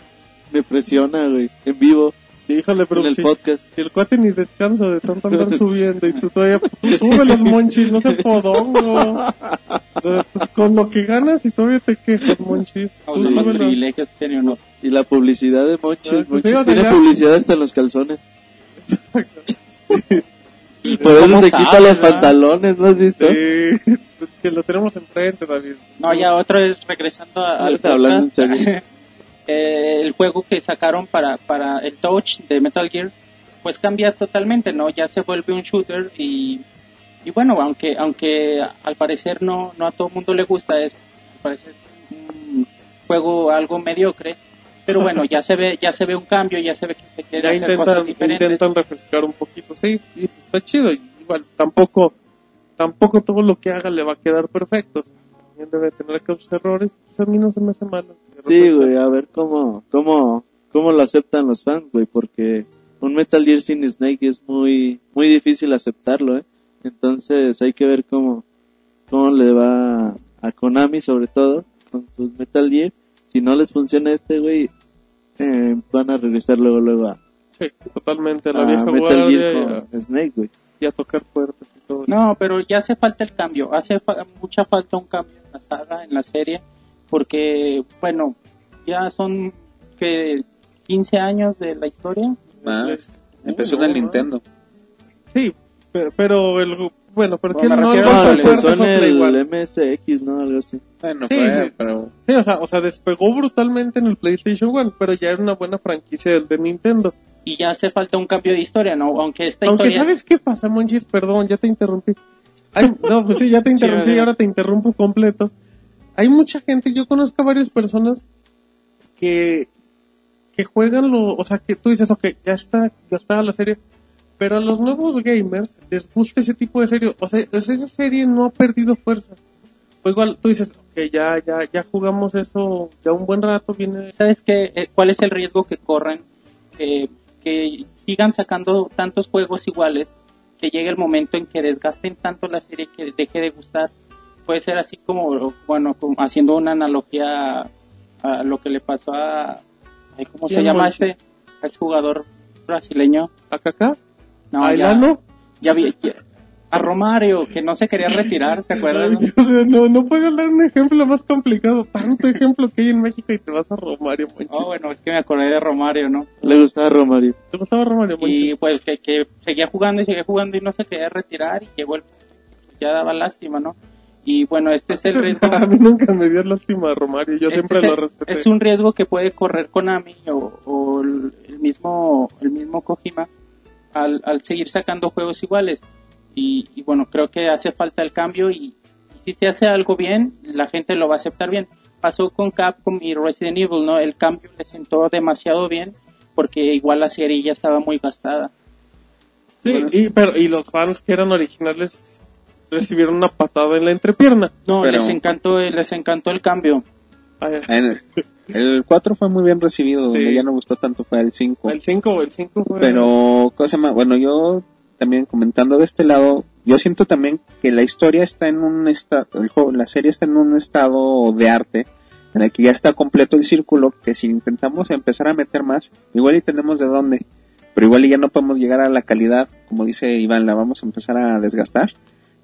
D: Me presiona, güey. En vivo,
B: Híjole, pero
D: en el
B: si,
D: podcast.
B: si el cuate ni descansa de tanto andar subiendo y tú todavía, tú sube los monchis, no seas podongo. Pues, Con lo que ganas y todavía te quejas, monchis. Tú
F: los privilegios que tiene uno.
D: Y la publicidad de Monchis.
B: Ah,
D: Monchis
B: fíjate,
D: tiene
B: ya.
D: publicidad hasta en los calzones.
B: Y
D: Por eso
F: ¿Cómo
D: te quita los pantalones, ¿no has visto?
B: Sí, pues que lo tenemos enfrente, David.
F: No, ya otra vez regresando a- al
D: Ahorita hablando en
F: podcast,
D: serio.
F: eh, el juego que sacaron para, para el Touch de Metal Gear, pues cambia totalmente, ¿no? Ya se vuelve un shooter y, y bueno, aunque aunque al parecer no, no a todo el mundo le gusta, es parece un juego algo mediocre, pero bueno, ya se ve ya se ve un cambio, ya se ve que se quiere
B: Ya
F: hacer
B: intentan,
F: cosas diferentes.
B: intentan refrescar un poquito, sí, y está chido. y Igual, tampoco, tampoco todo lo que haga le va a quedar perfecto. o sea, También debe tener aquellos errores, pues a mí no se me hace malo.
D: Sí, güey, a ver cómo, cómo, cómo lo aceptan los fans, güey, porque un Metal Gear sin Snake es muy, muy difícil aceptarlo, eh. Entonces hay que ver cómo, cómo le va a Konami sobre todo. con sus Metal Gear. Si no les funciona este, güey, eh, van a regresar luego, luego a,
B: Sí, totalmente. La
D: a
B: vieja
D: Metal Gear con Snake, güey.
B: y a tocar puertas y todo. eso.
F: No, pero ya hace falta el cambio, hace fa- mucha falta un cambio en la saga, en la serie, porque, bueno, ya son que 15 años de la historia.
C: Más. Empezó
B: Uh,
C: en el
B: no,
C: Nintendo.
B: Sí, pero, pero el. Bueno, pero
F: Bueno,
B: que no
D: No, empezó en el
B: One.
D: MSX, ¿no? Algo así.
C: Bueno,
B: Sí,
C: fue,
B: sí.
C: pero
B: Sí, o sea, o sea, despegó brutalmente en el PlayStation 1, pero ya era una buena franquicia del de Nintendo.
F: Y ya hace falta un cambio de historia, ¿no? Aunque esta
B: Aunque
F: historia...
B: ¿sabes qué pasa, Monchis? Perdón, ya te interrumpí. Ay, no, pues sí, ya te interrumpí y ahora te interrumpo completo. Hay mucha gente, yo conozco a varias personas que, que juegan lo, o sea, que tú dices, ok, ya está gastada la serie, pero a los nuevos gamers les gusta ese tipo de serie, o sea, esa serie no ha perdido fuerza. O igual tú dices, ok, ya, ya, ya jugamos eso ya un buen rato, viene...
F: ¿Sabes qué? Eh, ¿Cuál es el riesgo que corren? Eh, que sigan sacando tantos juegos iguales, que llegue el momento en que desgasten tanto la serie que deje de gustar. Puede ser así como, bueno, como haciendo una analogía a lo que le pasó a, ¿cómo se
B: ¿Quién,
F: llama
B: Monchis?
F: este? A este jugador brasileño.
B: ¿Acá,
F: No,
B: ¿A
F: ya, ya vi- ya- a Romario, que no se quería retirar, ¿te acuerdas? no?
B: Ay, o sea, no, no puedes dar un ejemplo más complicado. Tanto ejemplo que hay en México y te vas a Romario, Monchis.
F: Oh, bueno, es que me acordé de Romario, ¿no?
D: Le gustaba Romario.
B: ¿Te gustaba Romario,
F: y
B: Monchis?
F: pues que, que seguía jugando y seguía jugando y no se quería retirar y llegó el ya daba lástima, ¿no? Y bueno, este es el riesgo.
B: a mí nunca me dio lástima Romario. Yo
F: este
B: siempre
F: el-
B: lo respeté.
F: es un riesgo que puede correr Konami o, o el mismo el mismo Kojima al, al seguir sacando juegos iguales. Y, y bueno, creo que hace falta el cambio y, y si se hace algo bien, la gente lo va a aceptar bien. Pasó con Capcom y Resident Evil, ¿no? El cambio le sentó demasiado bien porque igual la serie ya estaba muy gastada.
B: Sí, y, pero, y los fans que eran originales recibieron una patada en la entrepierna.
F: No,
C: Pero-
F: les encantó, les encantó el cambio.
C: En- el 4 fue muy bien recibido, donde ya no gustó tanto fue el 5.
B: el 5, el 5 fue...
C: Pero, cosa más, bueno, yo también comentando de este lado, yo siento también que la historia está en un estado, el juego, la serie está en un estado de arte, en el que ya está completo el círculo, que si intentamos empezar a meter más, igual y tenemos de dónde, pero igual y ya no podemos llegar a la calidad, como dice Iván, la vamos a empezar a desgastar,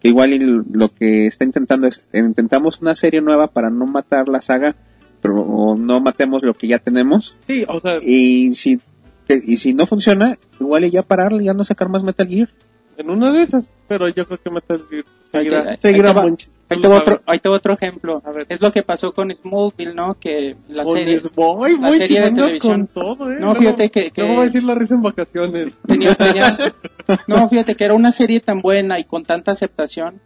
C: igual y lo que está intentando es, intentamos una serie nueva para no matar la saga, pero o no matemos lo que ya tenemos,
B: Sí, o sea,
C: y si que- y si no funciona, igual y ya pararle, ya no sacar más Metal Gear.
B: En una de esas. Pero yo creo que Metal Gear seguirá,
F: Ahí
B: seguirá
F: ahí. Ahí
B: Tú
F: te,
B: lo
F: va otro, ahí te va otro ejemplo.
B: A ver.
F: Es lo que pasó con Smallville, ¿no? Que la
B: Con
F: serie
B: boy,
F: la
B: Monchis,
F: serie de televisión.
B: con todo, eh.
F: No,
B: Luego-
F: fíjate que- que-
B: va a decir la risa en vacaciones.
F: tenía, tenía- no, fíjate que era una serie tan buena y con tanta aceptación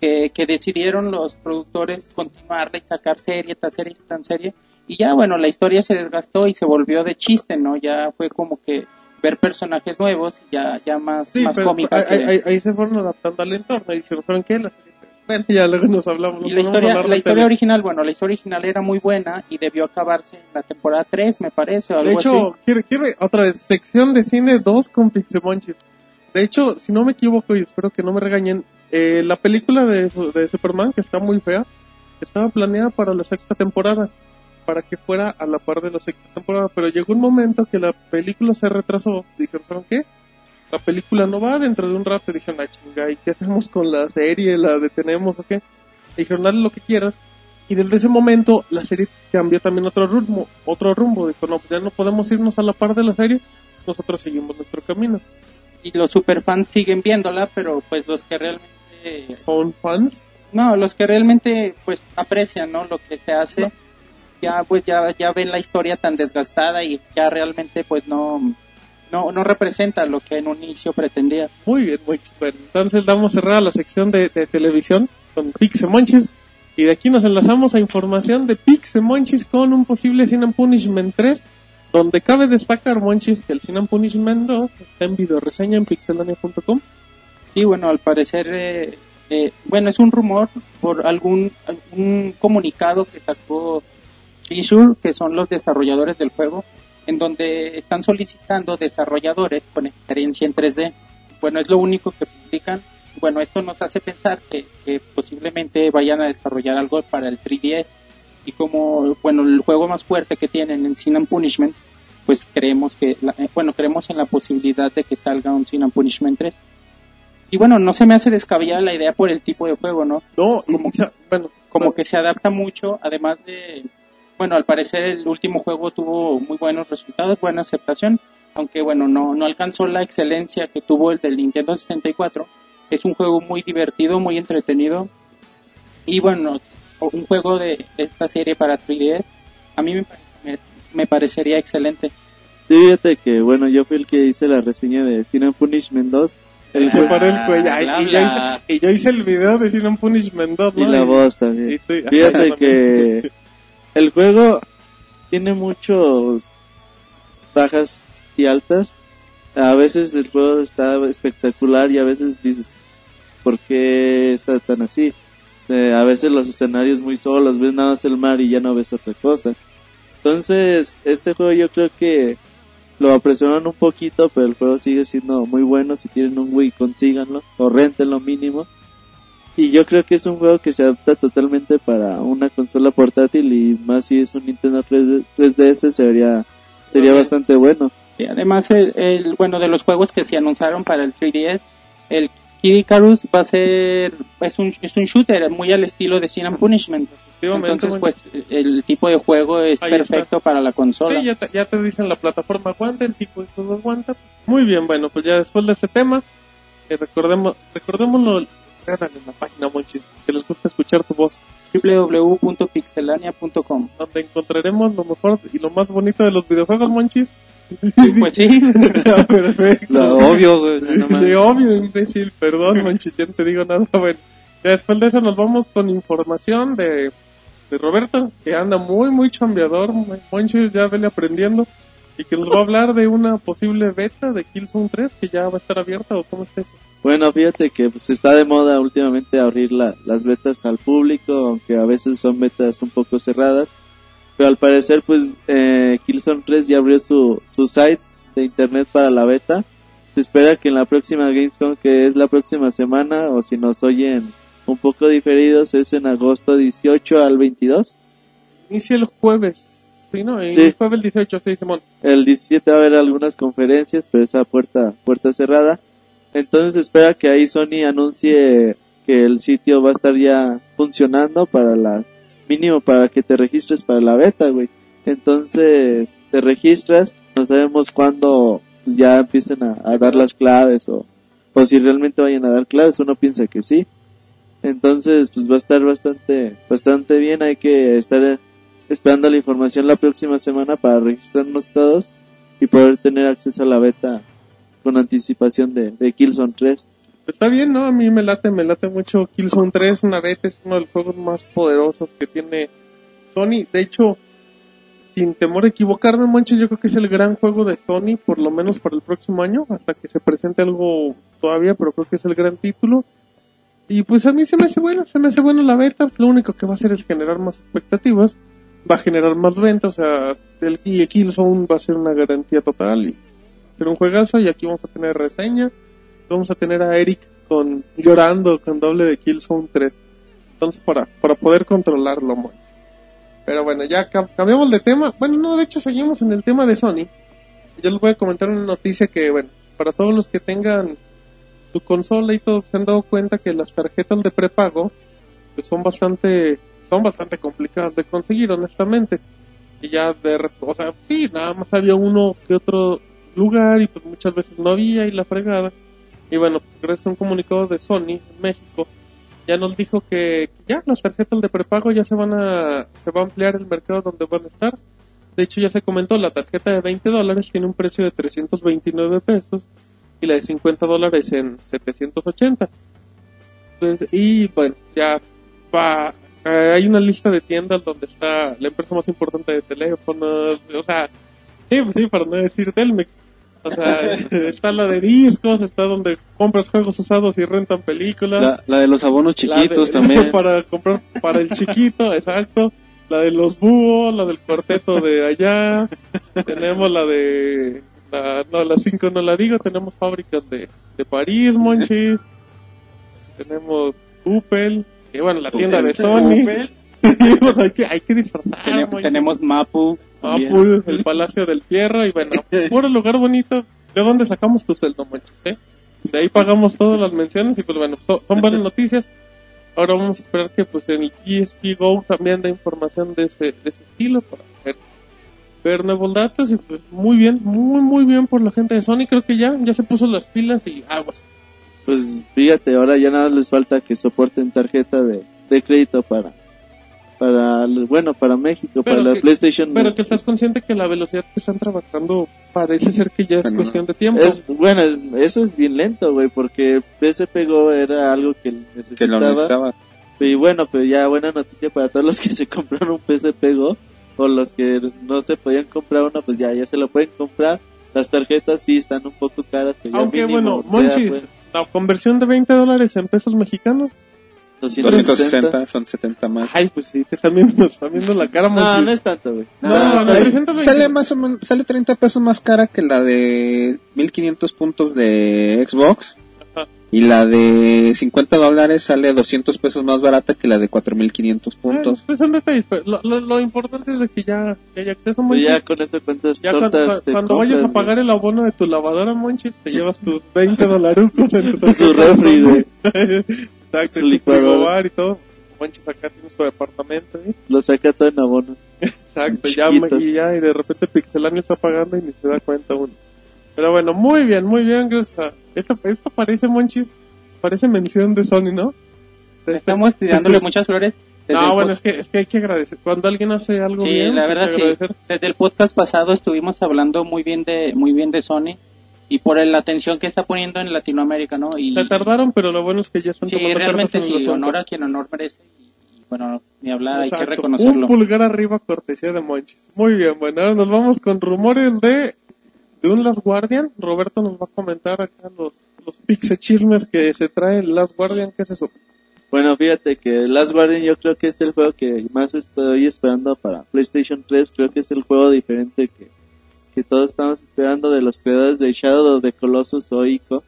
F: que, que decidieron los productores continuarla y sacar serie tras serie tras serie. Y ya, bueno, la historia se desgastó y se volvió de chiste, ¿no? Ya fue como que ver personajes nuevos y ya, ya más,
B: Sí,
F: más
B: pero
F: cómica.
B: ahí,
F: que-
B: ahí- ahí se fueron adaptando al entorno y dijeron, ¿saben qué? La serie- Bueno, ya luego nos hablamos.
F: Y
B: nos
F: la
B: ponemos a
F: historia, la historia original, bueno, la historia original era muy buena y debió acabarse en la temporada 3, me parece, o algo
B: De hecho,
F: así.
B: quiere, quiere, otra vez, sección de cine 2 con Pixemonchis. De hecho, si no me equivoco, y espero que no me regañen, eh, la película de, de Superman, que está muy fea, estaba planeada para la sexta temporada, para que fuera a la par de la sexta temporada, pero llegó un momento que la película se retrasó. Dijeron, ¿saben qué? La película no va dentro de un rato. Dijeron, ay, chinga, ¿y qué hacemos con la serie? ¿La detenemos o qué? Dijeron, dale lo que quieras. Y desde ese momento la serie cambió también otro rumbo, otro rumbo. Dijo, no, pues ya no podemos irnos a la par de la serie, nosotros seguimos nuestro camino.
F: Y los superfans siguen viéndola, pero pues los que realmente,
B: Son fans.
F: no, los que realmente pues aprecian, ¿no? Lo que se hace, ya pues ya, ya ven la historia tan desgastada y ya realmente pues no, no, no representa lo que en un inicio pretendía.
B: Muy bien, muy bueno. Entonces damos cerrada la sección de, de televisión con Pixemonchis. Y de aquí nos enlazamos a información de Pixemonchis con un posible Sin and Punishment 3. Donde cabe destacar, Monchis, que el Sin and Punishment 2 está en video reseña en pixelania.com.
F: Sí, bueno, al parecer, eh, eh, bueno, es un rumor por algún, algún comunicado que sacó Treasure, que son los desarrolladores del juego, en donde están solicitando desarrolladores con experiencia en 3D. Bueno, es lo único que publican. Bueno, esto nos hace pensar que, que posiblemente vayan a desarrollar algo para el 3DS. y como, bueno, el juego más fuerte que tienen en Sin and Punishment, pues creemos que, la- eh, bueno, creemos en la posibilidad de que salga un Sin and Punishment 3. Y bueno, no se me hace descabellada la idea por el tipo de juego, ¿no?
B: No,
F: Como-
B: sea, bueno,
F: Como que se adapta mucho, además de, bueno, al parecer el último juego tuvo muy buenos resultados, buena aceptación, aunque bueno, no, no alcanzó la excelencia que tuvo el del Nintendo 64. Es un juego muy divertido, muy entretenido. Y bueno, un juego de, de esta serie para 3DS, a mí me, me- me parecería excelente.
D: Sí, fíjate que, bueno, yo fui el que hice la reseña de Sin Punishment 2
B: el se paró el cuello. Ay,
F: bla,
B: y, yo hice, y yo hice el video de Sin Punishment 2,
D: y
B: ¿no?
D: la
B: Y-
D: voz
B: y
D: también. Fíjate
B: Ajá,
D: que el juego tiene muchos bajas y altas. A veces el juego está espectacular y a veces dices, ¿por qué está tan así? Eh, a veces los escenarios muy solos, ves nada más el mar y ya no ves otra cosa. Entonces, este juego yo creo que lo apresuran un poquito, pero el juego sigue siendo muy bueno. Si tienen un Wii, consíganlo o rentenlo mínimo. Y yo creo que es un juego que se adapta totalmente para una consola portátil y más si es un Nintendo 3D 3DS sería, sería bastante bueno.
F: Y además, el, el- bueno, de los juegos que se anunciaron para el 3DS, el Kid Icarus va a ser, es un, es un shooter muy al estilo de Sin and Punishment. Entonces, pues, el tipo de juego es
B: Ahí está.
F: perfecto para la consola.
B: Sí, ya te, ya te dicen la plataforma aguanta, el tipo de juego aguanta. Muy bien, bueno, pues ya después de este tema, eh, recordemos, recordémoslo, en la página, monchis, que les gusta escuchar tu voz,
F: www.pixelania.com.
B: donde encontraremos lo mejor y lo más bonito de los videojuegos, monchis.
F: Pues sí,
B: Ah, Perfecto.
E: Lo obvio, güey.
B: Sí, obvio, imbécil, perdón, monchis, ya no te digo nada. Bueno, después de eso nos vamos con información de, de Roberto, que anda muy, muy chambeador, monchis, ya vele aprendiendo. Y que nos va a hablar de una posible beta de Killzone 3 que ya va a estar abierta o cómo está eso.
D: Bueno, fíjate que pues, está de moda últimamente abrir la- las betas al público, aunque a veces son betas un poco cerradas. Pero al parecer, pues, eh, Killzone 3 ya abrió su, su site de internet para la beta. Se espera que en la próxima Gamescom, que es la próxima semana, o si nos oyen un poco diferidos, es en agosto 18 al 22.
B: Inicia el jueves, ¿sí, no? El
D: Sí.
B: jueves 18, sí, Simón.
D: El 17 va a haber algunas conferencias, pero esa puerta, puerta cerrada. Entonces espera que ahí Sony anuncie que el sitio va a estar ya funcionando para la, mínimo para que te registres para la beta, güey. Entonces te registras, no sabemos cuándo pues, ya empiecen a, a dar las claves o, o si realmente vayan a dar claves, uno piensa que sí. Entonces pues va a estar bastante, bastante bien, hay que estar esperando la información la próxima semana para registrarnos todos y poder tener acceso a la beta con anticipación de, de Killzone 3.
B: Está bien, ¿no? A mí me late, me late mucho Killzone 3, una beta, es uno de los juegos más poderosos que tiene Sony. De hecho, sin temor a equivocarme, Monches, yo creo que es el gran juego de Sony, por lo menos para el próximo año, hasta que se presente algo todavía, pero creo que es el gran título. Y pues a mí se me hace bueno, se me hace bueno la beta, lo único que va a hacer es generar más expectativas, va a generar más ventas, o sea, el, y Killzone va a ser una garantía total y ser un juegazo y aquí vamos a tener reseña, vamos a tener a Eric con llorando con doble de Killzone 3. Entonces para, para poder controlarlo, monches. Pero bueno, ya cam- cambiamos de tema. Bueno, no, de hecho seguimos en el tema de Sony. Yo les voy a comentar una noticia que, bueno, para todos los que tengan su consola y todo, se han dado cuenta que las tarjetas de prepago pues son bastante son bastante complicadas de conseguir, honestamente. Y ya de, o sea, sí, nada más había uno que otro lugar y pues muchas veces no había y la fregada. Y bueno, pues gracias a un comunicado de Sony en México, ya nos dijo que ya las tarjetas de prepago ya se van a, se va a ampliar el mercado donde van a estar. De hecho, ya se comentó, la tarjeta de 20 dólares tiene un precio de 329 pesos y la de 50 dólares en 780. Pues, y bueno, ya va, eh, hay una lista de tiendas donde está la empresa más importante de teléfonos, o sea, sí, pues sí, para no decir Telmex. O sea, está la de discos, está donde compras juegos usados y rentan películas.
E: La, la de los abonos chiquitos
B: de-
E: también.
B: Para comprar para el chiquito, exacto. La de los búhos, la del cuarteto de allá. tenemos la de. La, no, la 5 no la digo. Tenemos fábricas de, de París, Monchis. Tenemos Upel. Y bueno, la tienda de Sony. Hay, que, hay que disfrazar.
F: Tenemos, tenemos Mapu.
B: Apul, el Palacio del Fierro y bueno, puro lugar bonito. ¿De dónde sacamos tu sueldo, Monchis? eh? De ahí pagamos todas las menciones y pues bueno, so- son buenas noticias. Ahora vamos a esperar que pues en el ESP Go también dé información de ese, de ese estilo para ver, ver nuevos datos y pues muy bien, muy muy bien por la gente de Sony. Creo que ya, ya se puso las pilas y aguas.
D: Pues fíjate, ahora ya nada les falta que soporten tarjeta de, de crédito para, para, bueno, para México,
B: Pero
D: para la PlayStation.
B: Pero que estás consciente que la velocidad que están trabajando parece ser que ya es
C: Bueno,
B: cuestión de tiempo.
D: Es, bueno, es- eso es bien lento, güey, porque PSP Go era algo que
C: Que lo
D: necesitaba.
C: necesitaba.
D: Y bueno, pues ya buena noticia para todos los que se compraron un PSP Go o los que no se podían comprar uno, pues ya, ya se lo pueden comprar. Las tarjetas sí están un poco caras, pero ya
B: Aunque
D: mínimo,
B: bueno,
D: sea,
B: Monchis,
D: pues,
B: la conversión de 20 dólares en pesos mexicanos
D: 260.
C: 260 son 70 más.
B: Ay, pues sí, te están viendo, están viendo la cara,
D: No, no es tanto, güey.
B: No, no,
C: ahí
B: 320.
C: sale más o menos, sale 30 pesos más cara que la de 1500 puntos de Xbox. Y la de 50 dólares sale 200 pesos más barata que la de 4500 puntos.
B: Ay, pues son detalles, pero lo, lo, lo importante es de que ya, que haya acceso, Monchis.
D: ya con eso cuántas
B: Ya cuando,
D: tortas te
B: cuando vayas a
D: compras,
B: pagar el abono de tu lavadora, Monchis, te llevas tus 20 dolarucos en tu.
D: Su refri, güey.
B: Exacto, tu
D: licuadora.
B: frigobar y todo. Monchis acá tiene su departamento, ¿eh?
D: Lo saca todo en abonos.
B: Exacto, ya, y ya, y de repente Pixelania está pagando y ni se da cuenta uno. Pero bueno, muy bien, muy bien, gracias. a- Esto, esto parece, Monchis, parece mención de Sony, ¿no?
F: Estamos dándole muchas flores.
B: No, bueno, es que, es que hay que agradecer. Cuando alguien hace algo
F: Sí,
B: bien,
F: la
B: hay que
F: verdad sí. Desde el podcast pasado estuvimos hablando muy bien de muy bien de Sony y por la atención que está poniendo en Latinoamérica, ¿no? Y
B: Se tardaron, pero lo bueno es que ya están
F: sí,
B: tomando
F: realmente sí, honor a quien honor merece y, y, bueno, ni hablar, hay que
B: Exacto.
F: reconocerlo.
B: Un pulgar arriba, cortesía de Monchis. Muy bien, bueno, ahora nos vamos con rumores de, de un Last Guardian. Roberto nos va a comentar acá los, los chismes que se trae el Last Guardian. ¿Qué es eso?
D: Bueno, fíjate que Last Guardian yo creo que es el juego que más estoy esperando para PlayStation 3. Creo que es el juego diferente que, que todos estamos esperando de los creadores de Shadow of the Colossus o Ico.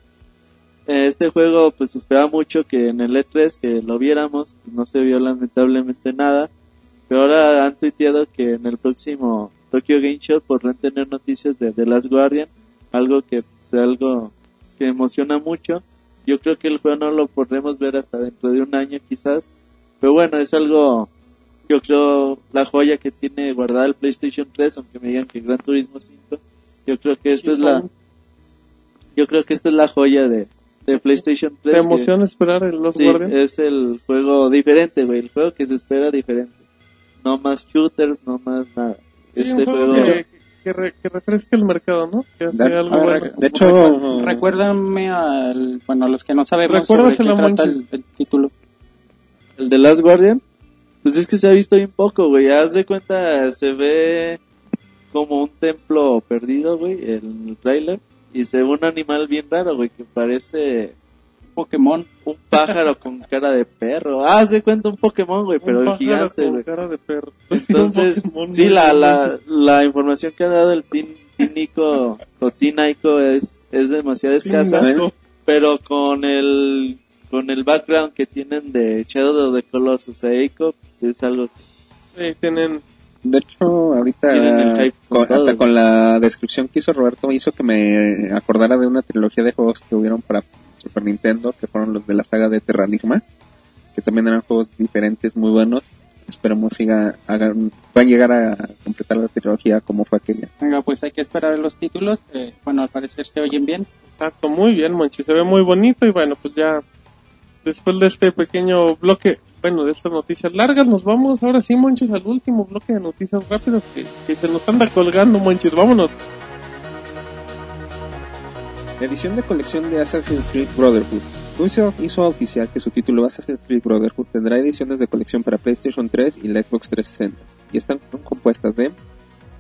D: Este juego pues esperaba mucho que en el E3 que lo viéramos, no se vio lamentablemente nada. Pero ahora han tuiteado que en el próximo Tokyo Game Show podrán tener noticias de The Last Guardian, algo que pues, algo que emociona mucho. Yo creo que el juego no lo podremos ver hasta dentro de un año quizás. Pero bueno, es algo, yo creo, la joya que tiene guardada el PlayStation 3, aunque me digan que Gran Turismo 5. Yo creo que esta
B: Y
D: es la, yo creo que esta es la joya de, de PlayStation 3.
B: ¿Te
D: que-
B: emociona esperar el Last
D: Sí,
B: Guardian?
D: es el juego diferente, güey, el juego que se espera diferente. No más shooters, no más nada.
B: Sí,
D: Este
B: juego
D: juego,
B: que, que, re- que refresque el mercado, ¿no? Que hace
C: De-
B: algo
F: A ver,
B: bueno.
C: De hecho,
F: recu- recuérdame al, bueno, a los que no sabemos sobre qué
B: Recuérdaselo,
F: trata
B: Monchis.
F: el, el título.
D: el de Last Guardian, pues es que se ha visto bien poco, güey. Haz de cuenta, se ve como un templo perdido, güey, en el trailer. Y se ve un animal bien raro, güey, que parece
F: Pokémon.
D: un pájaro con cara de perro. Ah, de cuenta un Pokémon, güey,
B: Un
D: pero
B: pájaro
D: gigante,
B: con
D: güey.
B: cara de perro.
D: Entonces,
B: Un Pokémon
D: sí, la, la, la información que ha dado el Team, team Nico o Team Ico es, es demasiado escasa, pero con el, con el background que tienen de Shadow of the Colossus e Ico, pues es algo que
B: Sí, tienen
C: de hecho, ahorita,
D: con
C: con-
D: todo,
C: hasta con la descripción que hizo Roberto, hizo que me acordara de una trilogía de juegos que hubieron para Super Nintendo, que fueron los de la saga de Terranigma, que también eran juegos diferentes, muy buenos. Esperemos siga, hagan, puedan llegar a completar la trilogía como fue aquella.
F: Venga, pues hay que esperar los títulos. que, bueno, al parecer se oyen bien.
B: Exacto, muy bien, Monchi, se ve muy bonito y bueno, pues ya después de este pequeño bloque, bueno, de estas noticias largas, nos vamos ahora sí, Monchis, al último bloque de noticias rápidas que, que se nos anda colgando, Monchis, vámonos.
C: Edición de colección de Assassin's Creed Brotherhood. Ubisoft hizo oficial que su título Assassin's Creed Brotherhood tendrá ediciones de colección para PlayStation 3 y la Xbox 360, y están compuestas de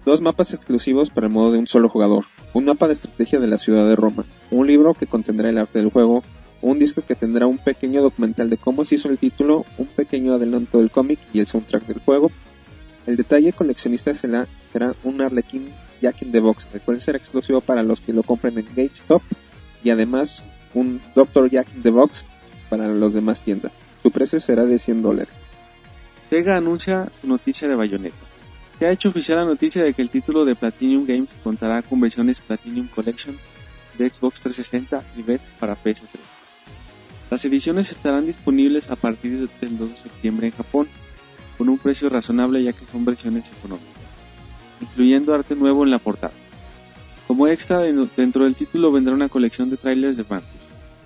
C: dos mapas exclusivos para el modo de un solo jugador, un mapa de estrategia de la ciudad de Roma, un libro que contendrá el arte del juego, un disco que tendrá un pequeño documental de cómo se hizo el título, un pequeño adelanto del cómic y el soundtrack del juego. El detalle coleccionista será un Arlequín Jack in the Box, cual será exclusivo para los que lo compren en GateStop y además un Dr. Jack in the Box para los demás tiendas. Su precio será de 100 dólares.
E: Sega anuncia su noticia de Bayonetta. Se ha hecho oficial la noticia de que el título de Platinum Games contará con versiones Platinum Collection de Xbox 360 y VES para PS3. Las ediciones estarán disponibles a partir del 2 de septiembre en Japón, con un precio razonable ya que son versiones económicas, incluyendo arte nuevo en la portada. Como extra, dentro del título vendrá una colección de trailers de Vampire.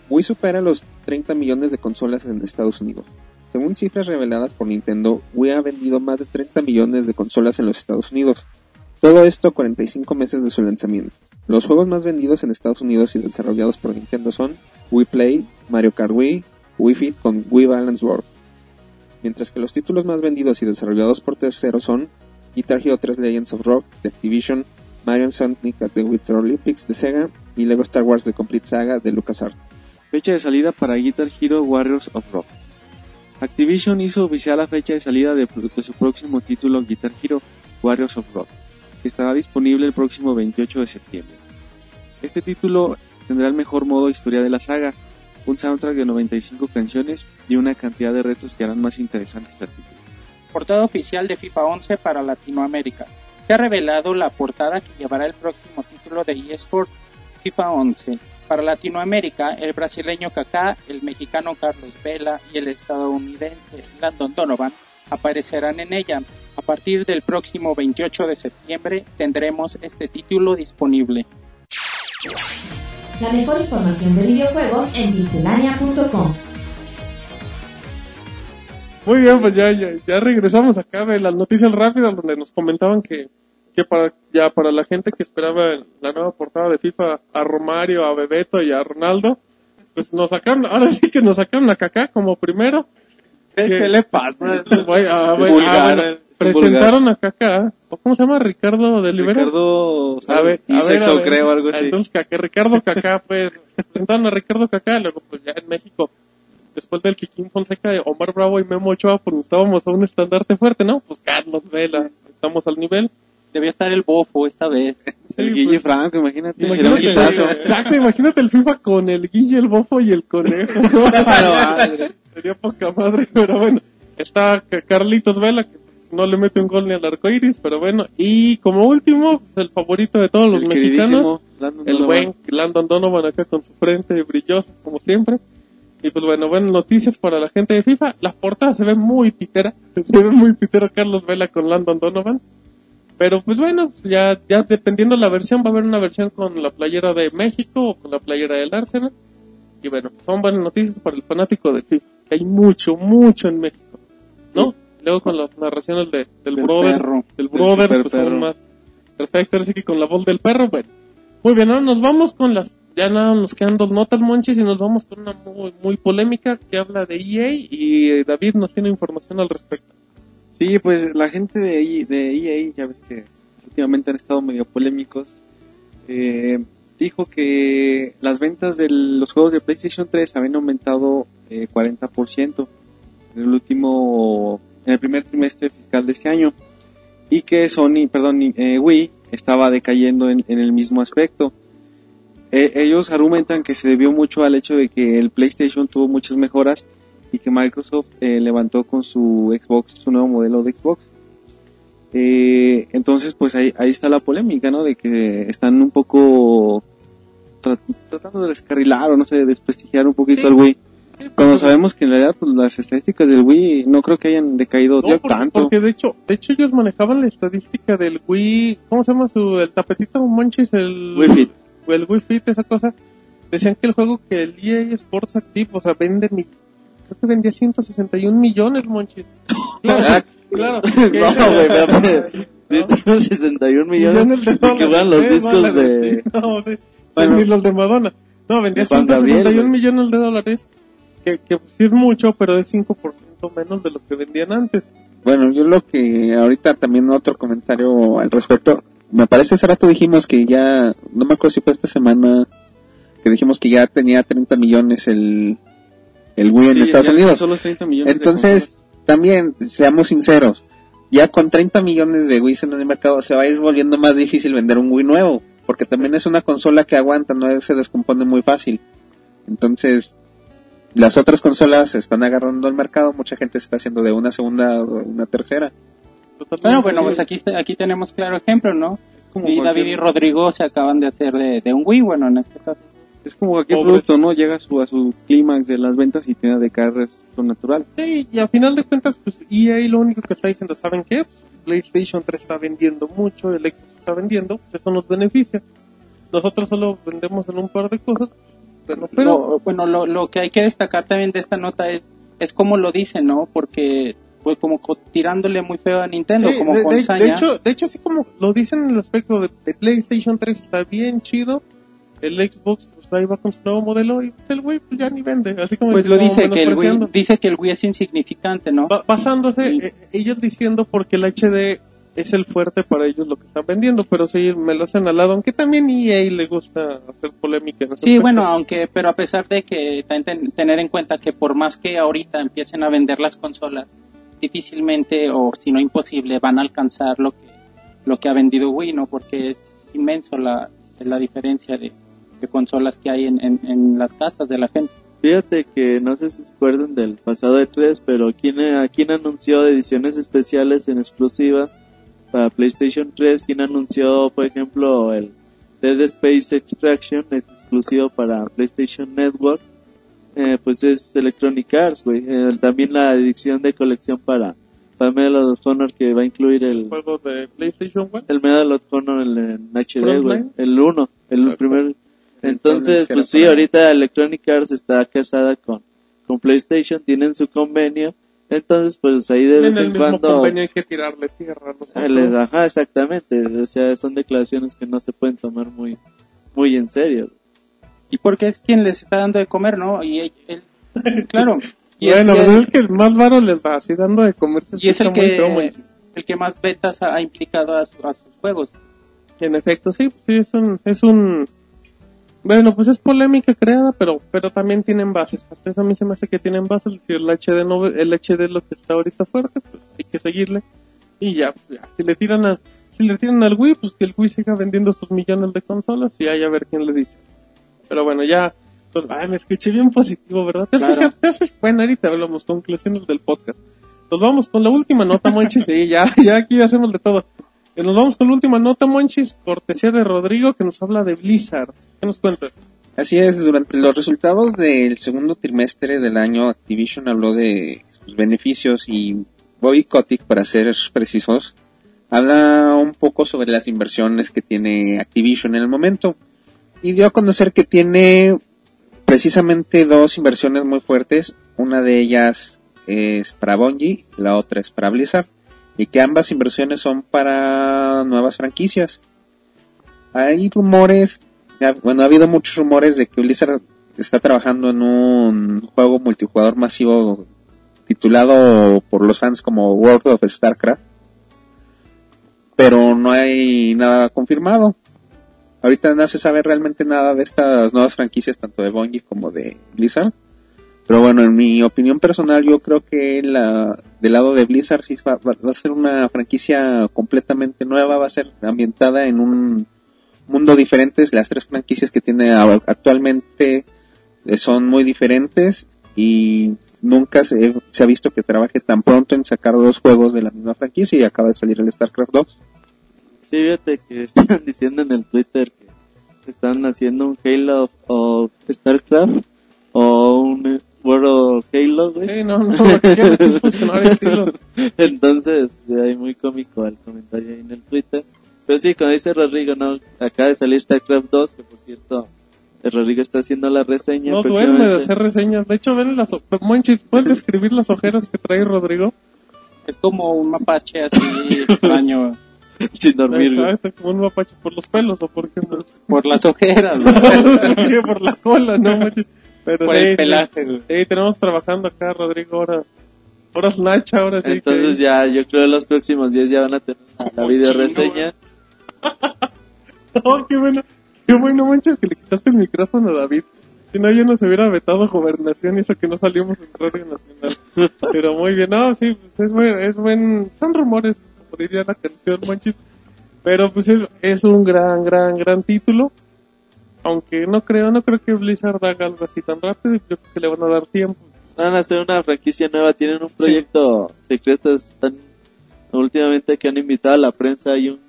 C: Wii supera los 30 millones de consolas en Estados Unidos. Según cifras reveladas por Nintendo, Wii ha vendido más de 30 millones de consolas en los Estados Unidos. Todo esto 45 meses de su lanzamiento. Los juegos más vendidos en Estados Unidos y desarrollados por Nintendo son Wii Play, Mario Kart Wii, Wii Fit con Wii Balance Board. Mientras que los títulos más vendidos y desarrollados por terceros son Guitar Hero 3 Legends of Rock de Activision, Mario Sonic at the Winter Olympics de Sega y Lego Star Wars The Complete Saga de LucasArts.
E: Fecha de salida para Guitar Hero Warriors of Rock. Activision hizo oficial la fecha de salida de, su próximo título Guitar Hero Warriors of Rock, que estará disponible el próximo 28 de septiembre. Este título tendrá el mejor modo historia de la saga, un soundtrack de 95 canciones y una cantidad de retos que harán más interesantes el título.
F: Portada oficial de FIFA 11 para Latinoamérica. Se ha revelado la portada que llevará el próximo título de eSport FIFA 11. Para Latinoamérica, el brasileño Kaká, el mexicano Carlos Vela y el estadounidense Landon Donovan aparecerán en ella. A partir del próximo 28 de septiembre tendremos este título disponible.
A: La mejor información de videojuegos en pixelania.com.
B: Muy bien, pues ya, ya, ya regresamos acá de las noticias rápidas donde nos comentaban que, que para, ya para la gente que esperaba la nueva portada de FIFA a Romario, a Bebeto y a Ronaldo, pues nos sacaron, ahora sí que nos sacaron a Kaká como primero.
F: ¿Qué,
B: Que-
F: le pasa?
B: Güey, ah, güey,
E: Vulgar,
B: ah, bueno, presentaron a Kaká, ¿o ¿cómo se llama? Ricardo de Libera.
E: Ricardo
B: A ver,
E: y
B: a ver,
E: sexo
B: a ver.
E: creo algo así.
B: Entonces, Kaká- Ricardo Kaká, pues, presentaron a Ricardo Kaká, luego pues ya en México, después del Kikín Fonseca, Omar Bravo y Memo Ochoa, pues estábamos a un estandarte fuerte, ¿no? Pues Carlos Vela, estamos al nivel.
F: Debía estar el bofo esta vez.
E: el
B: Sí,
E: Guille
B: pues,
E: Franco, imagínate,
B: Imagínate, exacto, imagínate el FIFA con el Guille, el Bofo y el Conejo.
E: madre.
B: Sería poca madre, pero bueno. Está Ca- Carlitos Vela, que no le mete un gol ni al arco iris, pero bueno. Y como último, el favorito de todos los
E: El
B: mexicanos, el buen Landon Donovan acá con su frente brillosa, como siempre. Y pues bueno, buenas noticias para la gente de FIFA. La portada se ve muy pitera. Se ve muy pitero Carlos Vela con Landon Donovan. Pero pues bueno, ya, ya dependiendo la versión, va a haber una versión con la playera de México o con la playera del Arsenal. Y bueno, son buenas noticias para el fanático de FIFA. Que hay mucho, mucho en México. ¿No? Luego con las narraciones de, del,
F: Del
B: brother,
F: perro.
B: del
E: Del
B: brother, pues
E: superperro.
B: son más perfecto. Así que con la voz del perro, bueno. Muy bien, ahora nos vamos con las, ya nada, nos quedan dos notas, Monchis, y nos vamos con una muy, muy polémica que habla de EA y eh, David nos tiene información al respecto.
E: Sí, pues la gente de, E- EA, ya ves que últimamente han estado medio polémicos, eh, dijo que las ventas de los juegos de PlayStation 3 habían aumentado eh, 40% en el último, en el primer trimestre fiscal de este año y que Sony, perdón, eh, Wii estaba decayendo en, en el mismo aspecto. Eh, ellos argumentan que se debió mucho al hecho de que el PlayStation tuvo muchas mejoras y que Microsoft eh, levantó con su Xbox, su nuevo modelo de Xbox. Eh, entonces, pues ahí, ahí está la polémica, ¿no? De que están un poco tra- tratando de descarrilar o no sé, de desprestigiar un poquito
B: Sí.
E: al Wii.
B: Sí,
E: Cuando sabemos que en realidad pues, las estadísticas del Wii no creo que hayan decaído
B: No,
E: tanto.
B: porque de hecho, de hecho ellos manejaban la estadística del Wii, ¿cómo se llama su, el tapetito Monchis? El
E: Wii Fit.
B: El Wii Fit, esa cosa. Decían que el juego que el EA Sports Active, o sea, vende mi, creo que vendía 161 millones, Monchis. Claro, claro. que
D: No, güey, espérate. Sí, tiene 61 millones
B: de
D: de que juegan los
B: dólares,
D: discos
B: dólares,
D: de...
B: no, sí.
E: Bueno.
B: los de Madonna. No, vendía
D: De Juan
B: 161
D: Gabriel, güey.
B: millones de dólares, que, que sí es mucho, pero es 5% menos de lo que vendían antes.
C: Bueno, yo lo que ahorita también otro comentario al respecto. Me parece hace rato dijimos que ya, no me acuerdo si fue esta semana, que dijimos que ya tenía 30 millones el, el Wii en Estados Unidos.
E: Son los 30 millones
C: Entonces, también, seamos sinceros, ya con 30 millones de Wii en el mercado se va a ir volviendo más difícil vender un Wii nuevo, porque también es una consola que aguanta, no se descompone muy fácil. Entonces, las otras consolas están agarrando el mercado, mucha gente se está haciendo de una segunda o una tercera.
B: Totalmente,
F: Bueno, bueno,
B: sí.
F: pues aquí, está- aquí tenemos claro ejemplo, ¿no?
E: como
F: Y
E: cualquier-
F: David y Rodrigo se acaban de hacer de, de un Wii, bueno, en este caso.
E: Es como cualquier
B: Pobres.
E: producto, ¿no? Llega a su, a su clímax de las ventas y tiene de caer lo natural.
B: Sí, y a final de cuentas, pues EA lo único que está diciendo, ¿saben qué? Pues, PlayStation 3 está vendiendo mucho, el Xbox está vendiendo, pues eso nos beneficia. Nosotros solo vendemos en un par de cosas, pero, pero
F: Lo- bueno, lo, lo que hay que destacar también de esta nota es, es cómo lo dicen, ¿no? Porque fue como co- tirándole muy feo a Nintendo,
B: Sí,
F: como
B: de,
F: con
B: de- de hecho, de hecho, así como lo dicen en el aspecto de, de PlayStation 3 está bien chido, el Xbox pues ahí va con su nuevo modelo y pues, el güey pues ya ni vende, así como
F: pues lo
B: como
F: dice que el Wii, dice que el Wii es insignificante, ¿no?
B: Ba- basándose
F: Sí.
B: eh, ellos diciendo porque el HD es el fuerte para ellos lo que están vendiendo, pero sí me lo hacen al lado, aunque también EA le gusta hacer polémica
F: Sí, bueno, aunque, pero a pesar de que también ten- tener en cuenta que por más que ahorita empiecen a vender las consolas, difícilmente o si no imposible van a alcanzar lo que lo que ha vendido Wii, ¿no? Porque es inmenso la, la diferencia de, de consolas que hay en, en, en las casas de la gente.
D: Fíjate que no sé si se acuerdan del pasado de 3, pero ¿quién, eh, ¿quién anunció ediciones especiales en exclusiva para PlayStation 3? ¿Quién anunció, por ejemplo, el Dead Space Extraction exclusivo para PlayStation Network? Eh, pues es Electronic Arts, güey. Eh, también la edición de colección para, para Medal of Honor que va a incluir el,
B: juego de PlayStation 1.
D: el Medal of Honor en, en HD, güey. El 1, el
B: Exacto.
D: primer. Entonces, pues sí, ahorita Electronic Arts está casada con, con PlayStation, tienen su convenio. Entonces, pues ahí de
B: En
D: vez
B: el
D: en
B: mismo
D: cuando...
B: convenio hay que tirarle tierra a nosotros.
D: Ah, les- Ajá, exactamente. O sea, son declaraciones que no se pueden tomar muy, muy en serio.
F: Y porque es quien les está dando de comer, ¿no? Y él, él- claro. Y
B: bueno,
F: es-
B: es que más varo les va así dando de comer. se
F: y es el
B: escucha muy feo,
F: que el que más betas ha, ha implicado a, su- a sus juegos.
B: En efecto, sí, pues sí, es un, es un, bueno, pues es polémica creada, pero, pero también tienen bases. Entonces a mí se me hace que tienen bases, es decir, el HD no, el HD es lo que está ahorita fuerte, pues hay que seguirle. Y ya, pues, ya, si le tiran a, si le tiran al Wii, pues que el Wii siga vendiendo sus millones de consolas y ahí a ver quién le dice. Pero bueno, ya, pues, ay, me escuché bien positivo, ¿verdad? Te
F: Claro.
B: fijado- te bueno, ahorita hablamos conclusiones del podcast. Nos vamos con la última nota, Monchis, sí, ya, ya aquí hacemos de todo. Eh, Nos vamos con la última nota, Monchis, cortesía de Rodrigo, que nos habla de Blizzard. ¿Qué nos cuentas?
C: Así es, durante los resultados del segundo trimestre del año, Activision habló de sus beneficios y Bobby Kotick, para ser precisos, habla un poco sobre las inversiones que tiene Activision en el momento y dio a conocer que tiene precisamente dos inversiones muy fuertes, una de ellas es para Bungie, la otra es para Blizzard y que ambas inversiones son para nuevas franquicias. Hay rumores bueno, ha habido muchos rumores de que Blizzard está trabajando en un juego multijugador masivo titulado por los fans como World of StarCraft, pero no hay nada confirmado. Ahorita no se sabe realmente nada de estas nuevas franquicias, tanto de Bungie como de Blizzard. Pero bueno, en mi opinión personal, yo creo que la, del lado de Blizzard sí va, va a ser una franquicia completamente nueva, va a ser ambientada en un mundo diferente. Las tres franquicias que tiene actualmente eh, son muy diferentes y nunca se, se ha visto que trabaje tan pronto en sacar dos juegos de la misma franquicia y acaba de salir el StarCraft 2.
D: Sí, fíjate que están diciendo en el Twitter que están haciendo un Halo of StarCraft o un World of Halo, güey.
B: Sí, no, no.
D: Entonces, de ahí muy cómico el comentario ahí en el Twitter. Pero sí, como dice Rodrigo, ¿no? Acaba de salir StarCraft 2, que por cierto, el Rodrigo está haciendo la reseña.
B: No duerme de hacer reseñas. De hecho, ven las, o- Monchis, ¿puedes describir las ojeras que trae Rodrigo?
F: Es como un mapache así extraño
D: Sin dormir.
B: Exacto, como un mapache por los pelos o por qué no?
F: por las ojeras, ¿no?
B: Por la cola, no. Pero
F: por el pelaje. güey.
B: Sí, tenemos trabajando acá, Rodrigo, horas, horas Nacha, ahora sí.
D: Entonces
B: que-
D: ya, yo creo que los próximos días ya van a tener la video reseña.
B: Oh, qué bueno, qué bueno, manches, que le quitaste el micrófono a David. Si no, ya nos hubiera vetado gobernación y eso que no salimos en Radio Nacional. Pero muy bien, no, sí, pues es buen, es buen, son rumores, diría la canción, manches. Pero pues es, es un gran, gran, gran título. Aunque no creo, no creo que Blizzard haga algo así tan rápido. Yo creo que le van a dar tiempo.
D: Van a hacer una franquicia nueva, tienen un proyecto secreto, están últimamente que han invitado a la prensa y un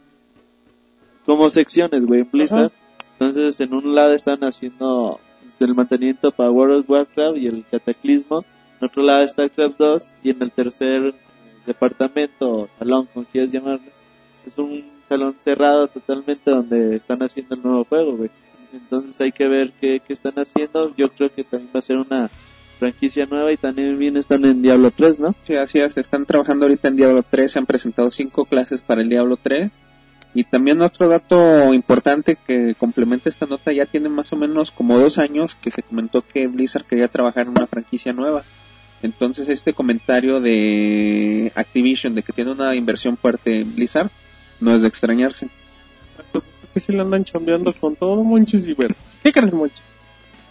D: como secciones, güey, en Blizzard. Entonces, en un lado están haciendo este, el mantenimiento para World of Warcraft y el Cataclismo. En otro lado StarCraft 2 y en el tercer departamento o salón, como quieras llamarlo, es un salón cerrado totalmente donde están haciendo el nuevo juego. Entonces hay que ver qué, qué están haciendo. Yo creo que también va a ser una franquicia nueva y también bien están en Diablo 3, ¿no?
C: Sí, así es, están trabajando ahorita en Diablo 3, se han presentado cinco clases para el Diablo 3. Y también otro dato importante que complementa esta nota, ya tiene más o menos como dos años que se comentó que Blizzard quería trabajar en una franquicia nueva. Entonces este comentario de Activision de que tiene una inversión fuerte en Blizzard no es de extrañarse.
B: Que si le andan chambeando con todo, Monchis y bueno. ¿Qué crees, Monchis?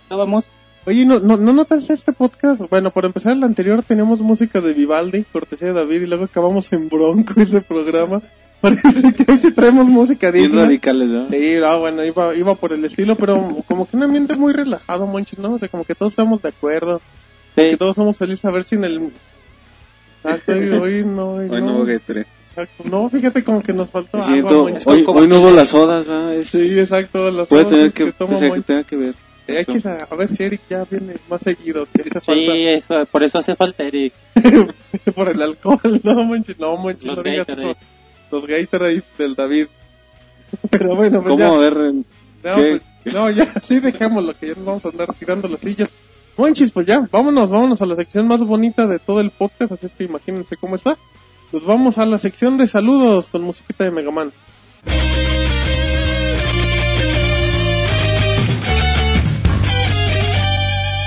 F: No vamos.
B: Oye, ¿no, no, ¿no notas este podcast? Bueno, por empezar, el anterior teníamos música de Vivaldi, cortesía de David, y luego acabamos en Bronco ese programa. Parece que hoy sí traemos música
E: Bien
B: digna.
E: radicales, ¿no?
B: Sí, no, bueno, iba, iba por el estilo, pero como que un ambiente muy relajado, Monchis, ¿no? O sea, como que todos estamos de acuerdo, que todos somos felices a ver si en el... Exacto, hoy, hoy no, hoy
C: Hoy
B: no.
C: no hubo.
B: Exacto, no, fíjate como que nos faltó
E: Es
B: agua,
E: hoy, hoy no
F: que-
E: hubo las sodas, ¿verdad? Es-
B: Sí, exacto, las
E: puede tener que, que
B: Monchis.
E: tenga que ver.
B: Eh, Hay que sa- a ver si Eric ya viene más seguido, que hace falta
F: Sí, eso, por eso hace falta Eric.
B: por el alcohol, no manches, no manches,
F: Los
B: no digas
F: Gatorade.
B: eso. Los Gatorade del David. Pero bueno, pues
E: ¿Cómo?
B: ya.
E: A ver,
B: No, pues, no, ya, sí dejémoslo, que ya nos vamos a andar tirando las sillas. Monchis, pues ya, vámonos, vámonos a la sección más bonita de todo el podcast, así es que imagínense cómo está. Pues vamos a la sección de saludos con musiquita de Mega Man.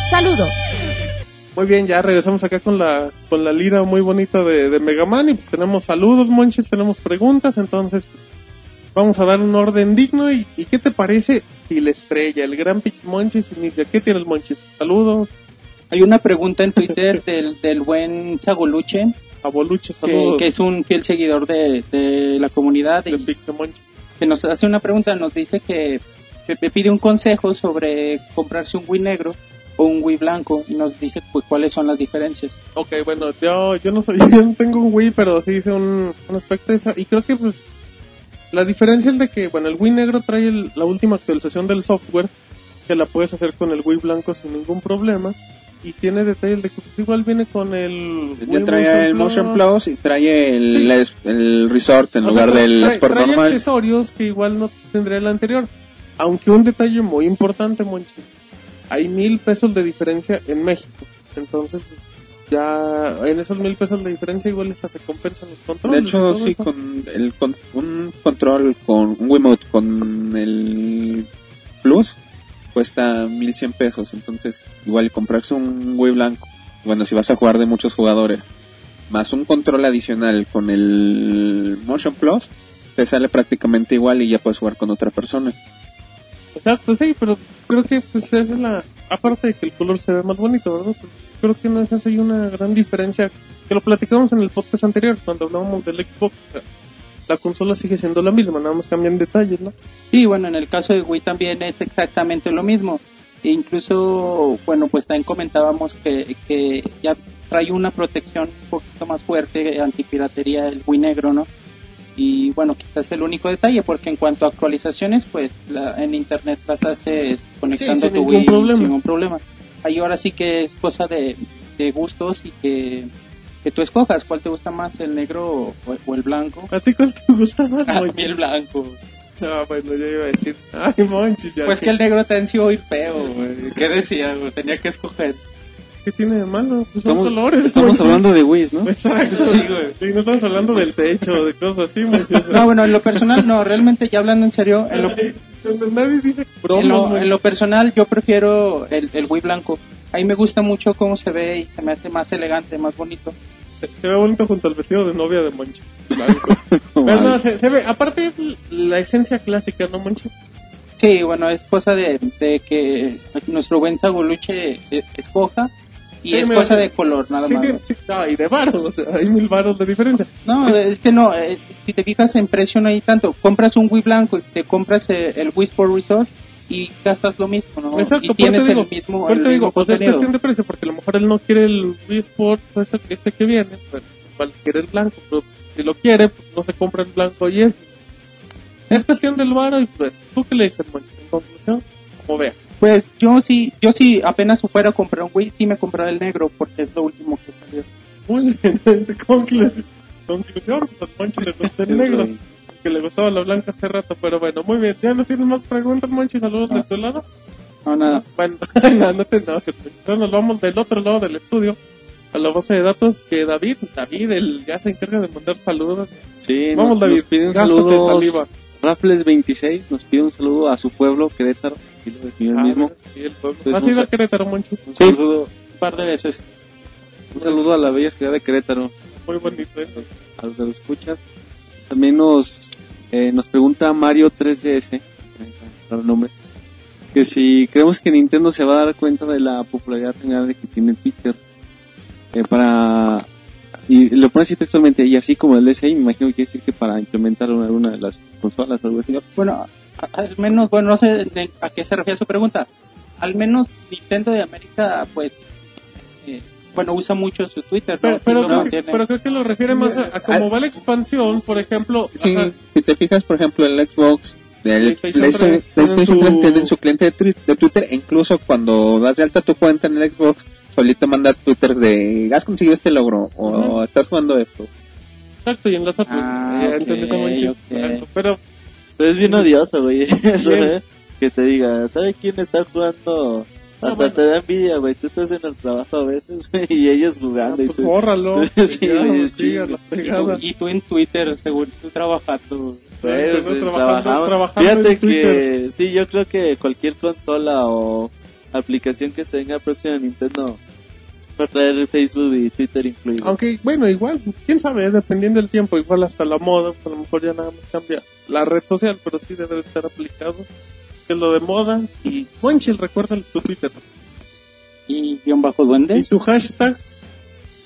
A: Saludos.
B: Muy bien, ya regresamos acá con la con la lira muy bonita de, de Mega Man y pues tenemos saludos, Monchis, tenemos preguntas, entonces vamos a dar un orden digno y, y ¿qué te parece si la estrella, el gran Pix Monchis inicia? ¿Qué tiene el Monchis? Saludos,
F: Hay una pregunta en Twitter del, del buen Sagoluche,
B: Aboluche,
F: que, que es un fiel seguidor de, de la comunidad
B: de
F: y que nos hace una pregunta, nos dice que, que me pide un consejo sobre comprarse un Wii negro o un Wii blanco y nos dice pues cuáles son las diferencias.
B: Ok, bueno, yo, yo no soy, yo no tengo un Wii, pero sí hice un, un aspecto de eso. Y creo que pues, la diferencia es de que, bueno, el Wii negro trae el- la última actualización del software, que la puedes hacer con el Wii blanco sin ningún problema. Y tiene detalles de que pues, igual viene con el...
C: Ya
B: Wii
C: trae el Motion Plus y trae el,
B: Sí.
C: el Resort en
B: O
C: lugar
B: sea,
C: del
B: trae-
C: Sport
B: trae
C: normal.
B: accesorios que igual no tendría el anterior. Aunque un detalle muy importante, Monchi. Hay mil pesos de diferencia en México. Entonces, pues, ya en esos mil pesos de diferencia igual hasta se compensan los
C: De
B: controles. y
C: hecho, sí,
B: eso.
C: con el con un control con un Wiimote con el Plus cuesta 1100 pesos. Entonces, igual comprarse un Wii blanco, bueno, si vas a jugar de muchos jugadores, más un control adicional con el Motion Plus, te sale prácticamente igual y ya puedes jugar con otra persona.
B: Exacto, sí, pero creo que pues esa es la... Aparte de que el color se ve más bonito, ¿verdad? Creo que no es así una gran diferencia. Que lo platicamos en el podcast anterior, cuando hablábamos del Xbox. La consola sigue siendo la misma, nada más cambian detalles, ¿no?
F: Sí, bueno, en el caso de Wii también es exactamente lo mismo. E incluso, bueno, pues también comentábamos que, que ya trae una protección un poquito más fuerte antipiratería el Wii negro, ¿no? Y bueno, quizás es el único detalle, porque en cuanto a actualizaciones, pues la- en internet las haces conectando
B: sin
F: tu Wii
B: problema.
F: sin ningún problema. Ahí ahora sí que es cosa de, de gustos y que, que tú escojas cuál te gusta más, el negro o, o el blanco.
B: ¿A ti cuál te gusta más,
F: A mí el blanco.
B: Ah, bueno, yo iba a decir, ay, Monchi, ya.
F: Pues que el negro sí iba a ir feo, güey. ¿Qué decía? güey? Tenía que escoger.
B: ¿Qué tiene de malo? Pues son
E: estamos,
B: colores.
E: estamos
B: Monchi.
E: hablando de Wii, ¿no?
B: Exacto.
F: Sí, güey.
B: Sí, no estamos hablando del techo, de cosas así,
F: No, bueno, en lo personal, no, realmente ya hablando en serio, en lo,
B: Nadie dice bromas,
F: en lo,
B: Monchi.
F: en lo personal yo prefiero el, el Wii blanco. A mí me gusta mucho cómo se ve y se me hace más elegante, más bonito.
B: Se, se ve bonito junto al vestido de novia de Monchi. Blanco. Pero no, se, se ve, aparte es la esencia clásica, ¿no, Monchi?
F: Sí, bueno, es cosa de, de que nuestro buen Sagoluche eh, escoja y
B: Sí,
F: es cosa de color, nada
B: Sí,
F: más.
B: sí, y de o sea, hay mil varos de diferencia.
F: No, es que no, eh, si te fijas en precio no hay tanto. Compras un Wii blanco y te compras eh, el Wii Sport Resort y gastas lo mismo, ¿no?
B: Exacto,
F: y tienes
B: te digo,
F: el mismo,
B: por
F: el
B: te digo,
F: mismo
B: pues es cuestión de precio, porque a lo mejor él no quiere el Wii Sports o ese, ese que viene, igual quiere el blanco, pero si lo quiere, pues no se compra el blanco y es. Es cuestión del varo y pues, ¿tú qué le dices, Monchi? En conclusión, como veas.
F: Pues yo sí, yo sí apenas fuera a comprar un Wii, sí me compraré el negro porque es lo último que salió.
B: Muy bien, conclusión, conclusión, pues al Monchi le gusta el negro, que le gustaba la blanca hace rato, pero bueno, muy bien, ya no tienes más preguntas, Monchi, saludos de tu lado.
F: No, nada.
B: Bueno, no, no te enojes, nos vamos del otro lado del estudio a la base de datos que David, David, el ya se encarga de mandar saludos.
E: Sí,
B: Vamos,
E: nos,
B: David,
E: nos pide un saludo.
B: saliva.
E: Raffles26 nos pide un saludo a su pueblo, Querétaro, aquí lo definió él
B: Ah,
E: mismo.
B: sí, el pueblo.
E: Pues
B: ¿Has
E: un
B: ido a
E: sa-
B: Querétaro, Monchi?
E: Un saludo,
F: Un par de veces.
E: un saludo a la bella ciudad de Querétaro,
B: Muy bonito, ¿eh?
E: a los que lo escuchan. También nos, eh, nos pregunta Mario 3DS, ahí está el nombre, que si creemos que Nintendo se va a dar cuenta de la popularidad tan grande que tiene Twitter eh, para y lo pone así textualmente y así como el DSi me imagino que quiere decir que para implementar una, alguna de las consolas o algo así
F: Bueno, al menos, bueno, no sé de- a qué se refiere su pregunta. Al menos Nintendo de América, pues, eh, bueno, usa mucho su Twitter, ¿no?
B: Pero,
F: Y
B: pero,
F: lo
B: creo,
F: mantiene.
B: pero creo que lo refiere más a, a cómo va la expansión, por ejemplo.
C: Sí,
B: ajá,
C: si te fijas, por ejemplo, el Xbox, el
B: PlayStation
C: PlayStation
B: 3
C: PlayStation
B: tienen
C: 3
B: su-
C: cliente de, twi- de Twitter, e incluso cuando das de alta tu cuenta en el Xbox, solito manda twitters de, has conseguido este logro, o estás jugando esto.
B: Exacto, y enlaza.
F: Ah,
B: ya
F: ok,
B: entendí cómo en chiste,
F: ok.
B: exacto, Pero,
D: Pero es bien odioso, güey. Eso. ¿eh? Que te diga, ¿sabe quién está jugando?
B: Ah,
D: Hasta
B: bueno.
D: te da envidia, güey. Tú estás en el trabajo a veces, güey, y ellos
B: ah,
D: jugando. y
B: pues
D: tú-
B: bórralo.
D: Sí,
B: ya,
D: güey,
F: Y tú, y en Twitter, según tú trabajando.
D: Pues, eh,
B: trabajando-
D: trabajamos.
B: trabajando
D: Fíjate
B: en
D: que sí, yo creo que cualquier consola o aplicación que se venga próxima a Nintendo va a traer Facebook y Twitter incluido.
B: Aunque, bueno, igual, quién sabe, dependiendo del tiempo, igual hasta la moda, pues, a lo mejor ya nada más cambia la red social, pero sí debe de estar aplicado. Que es lo de moda. Y, Monchil, recuérdales tu Twitter.
F: Y guion bajo duende,
B: Y tu hashtag.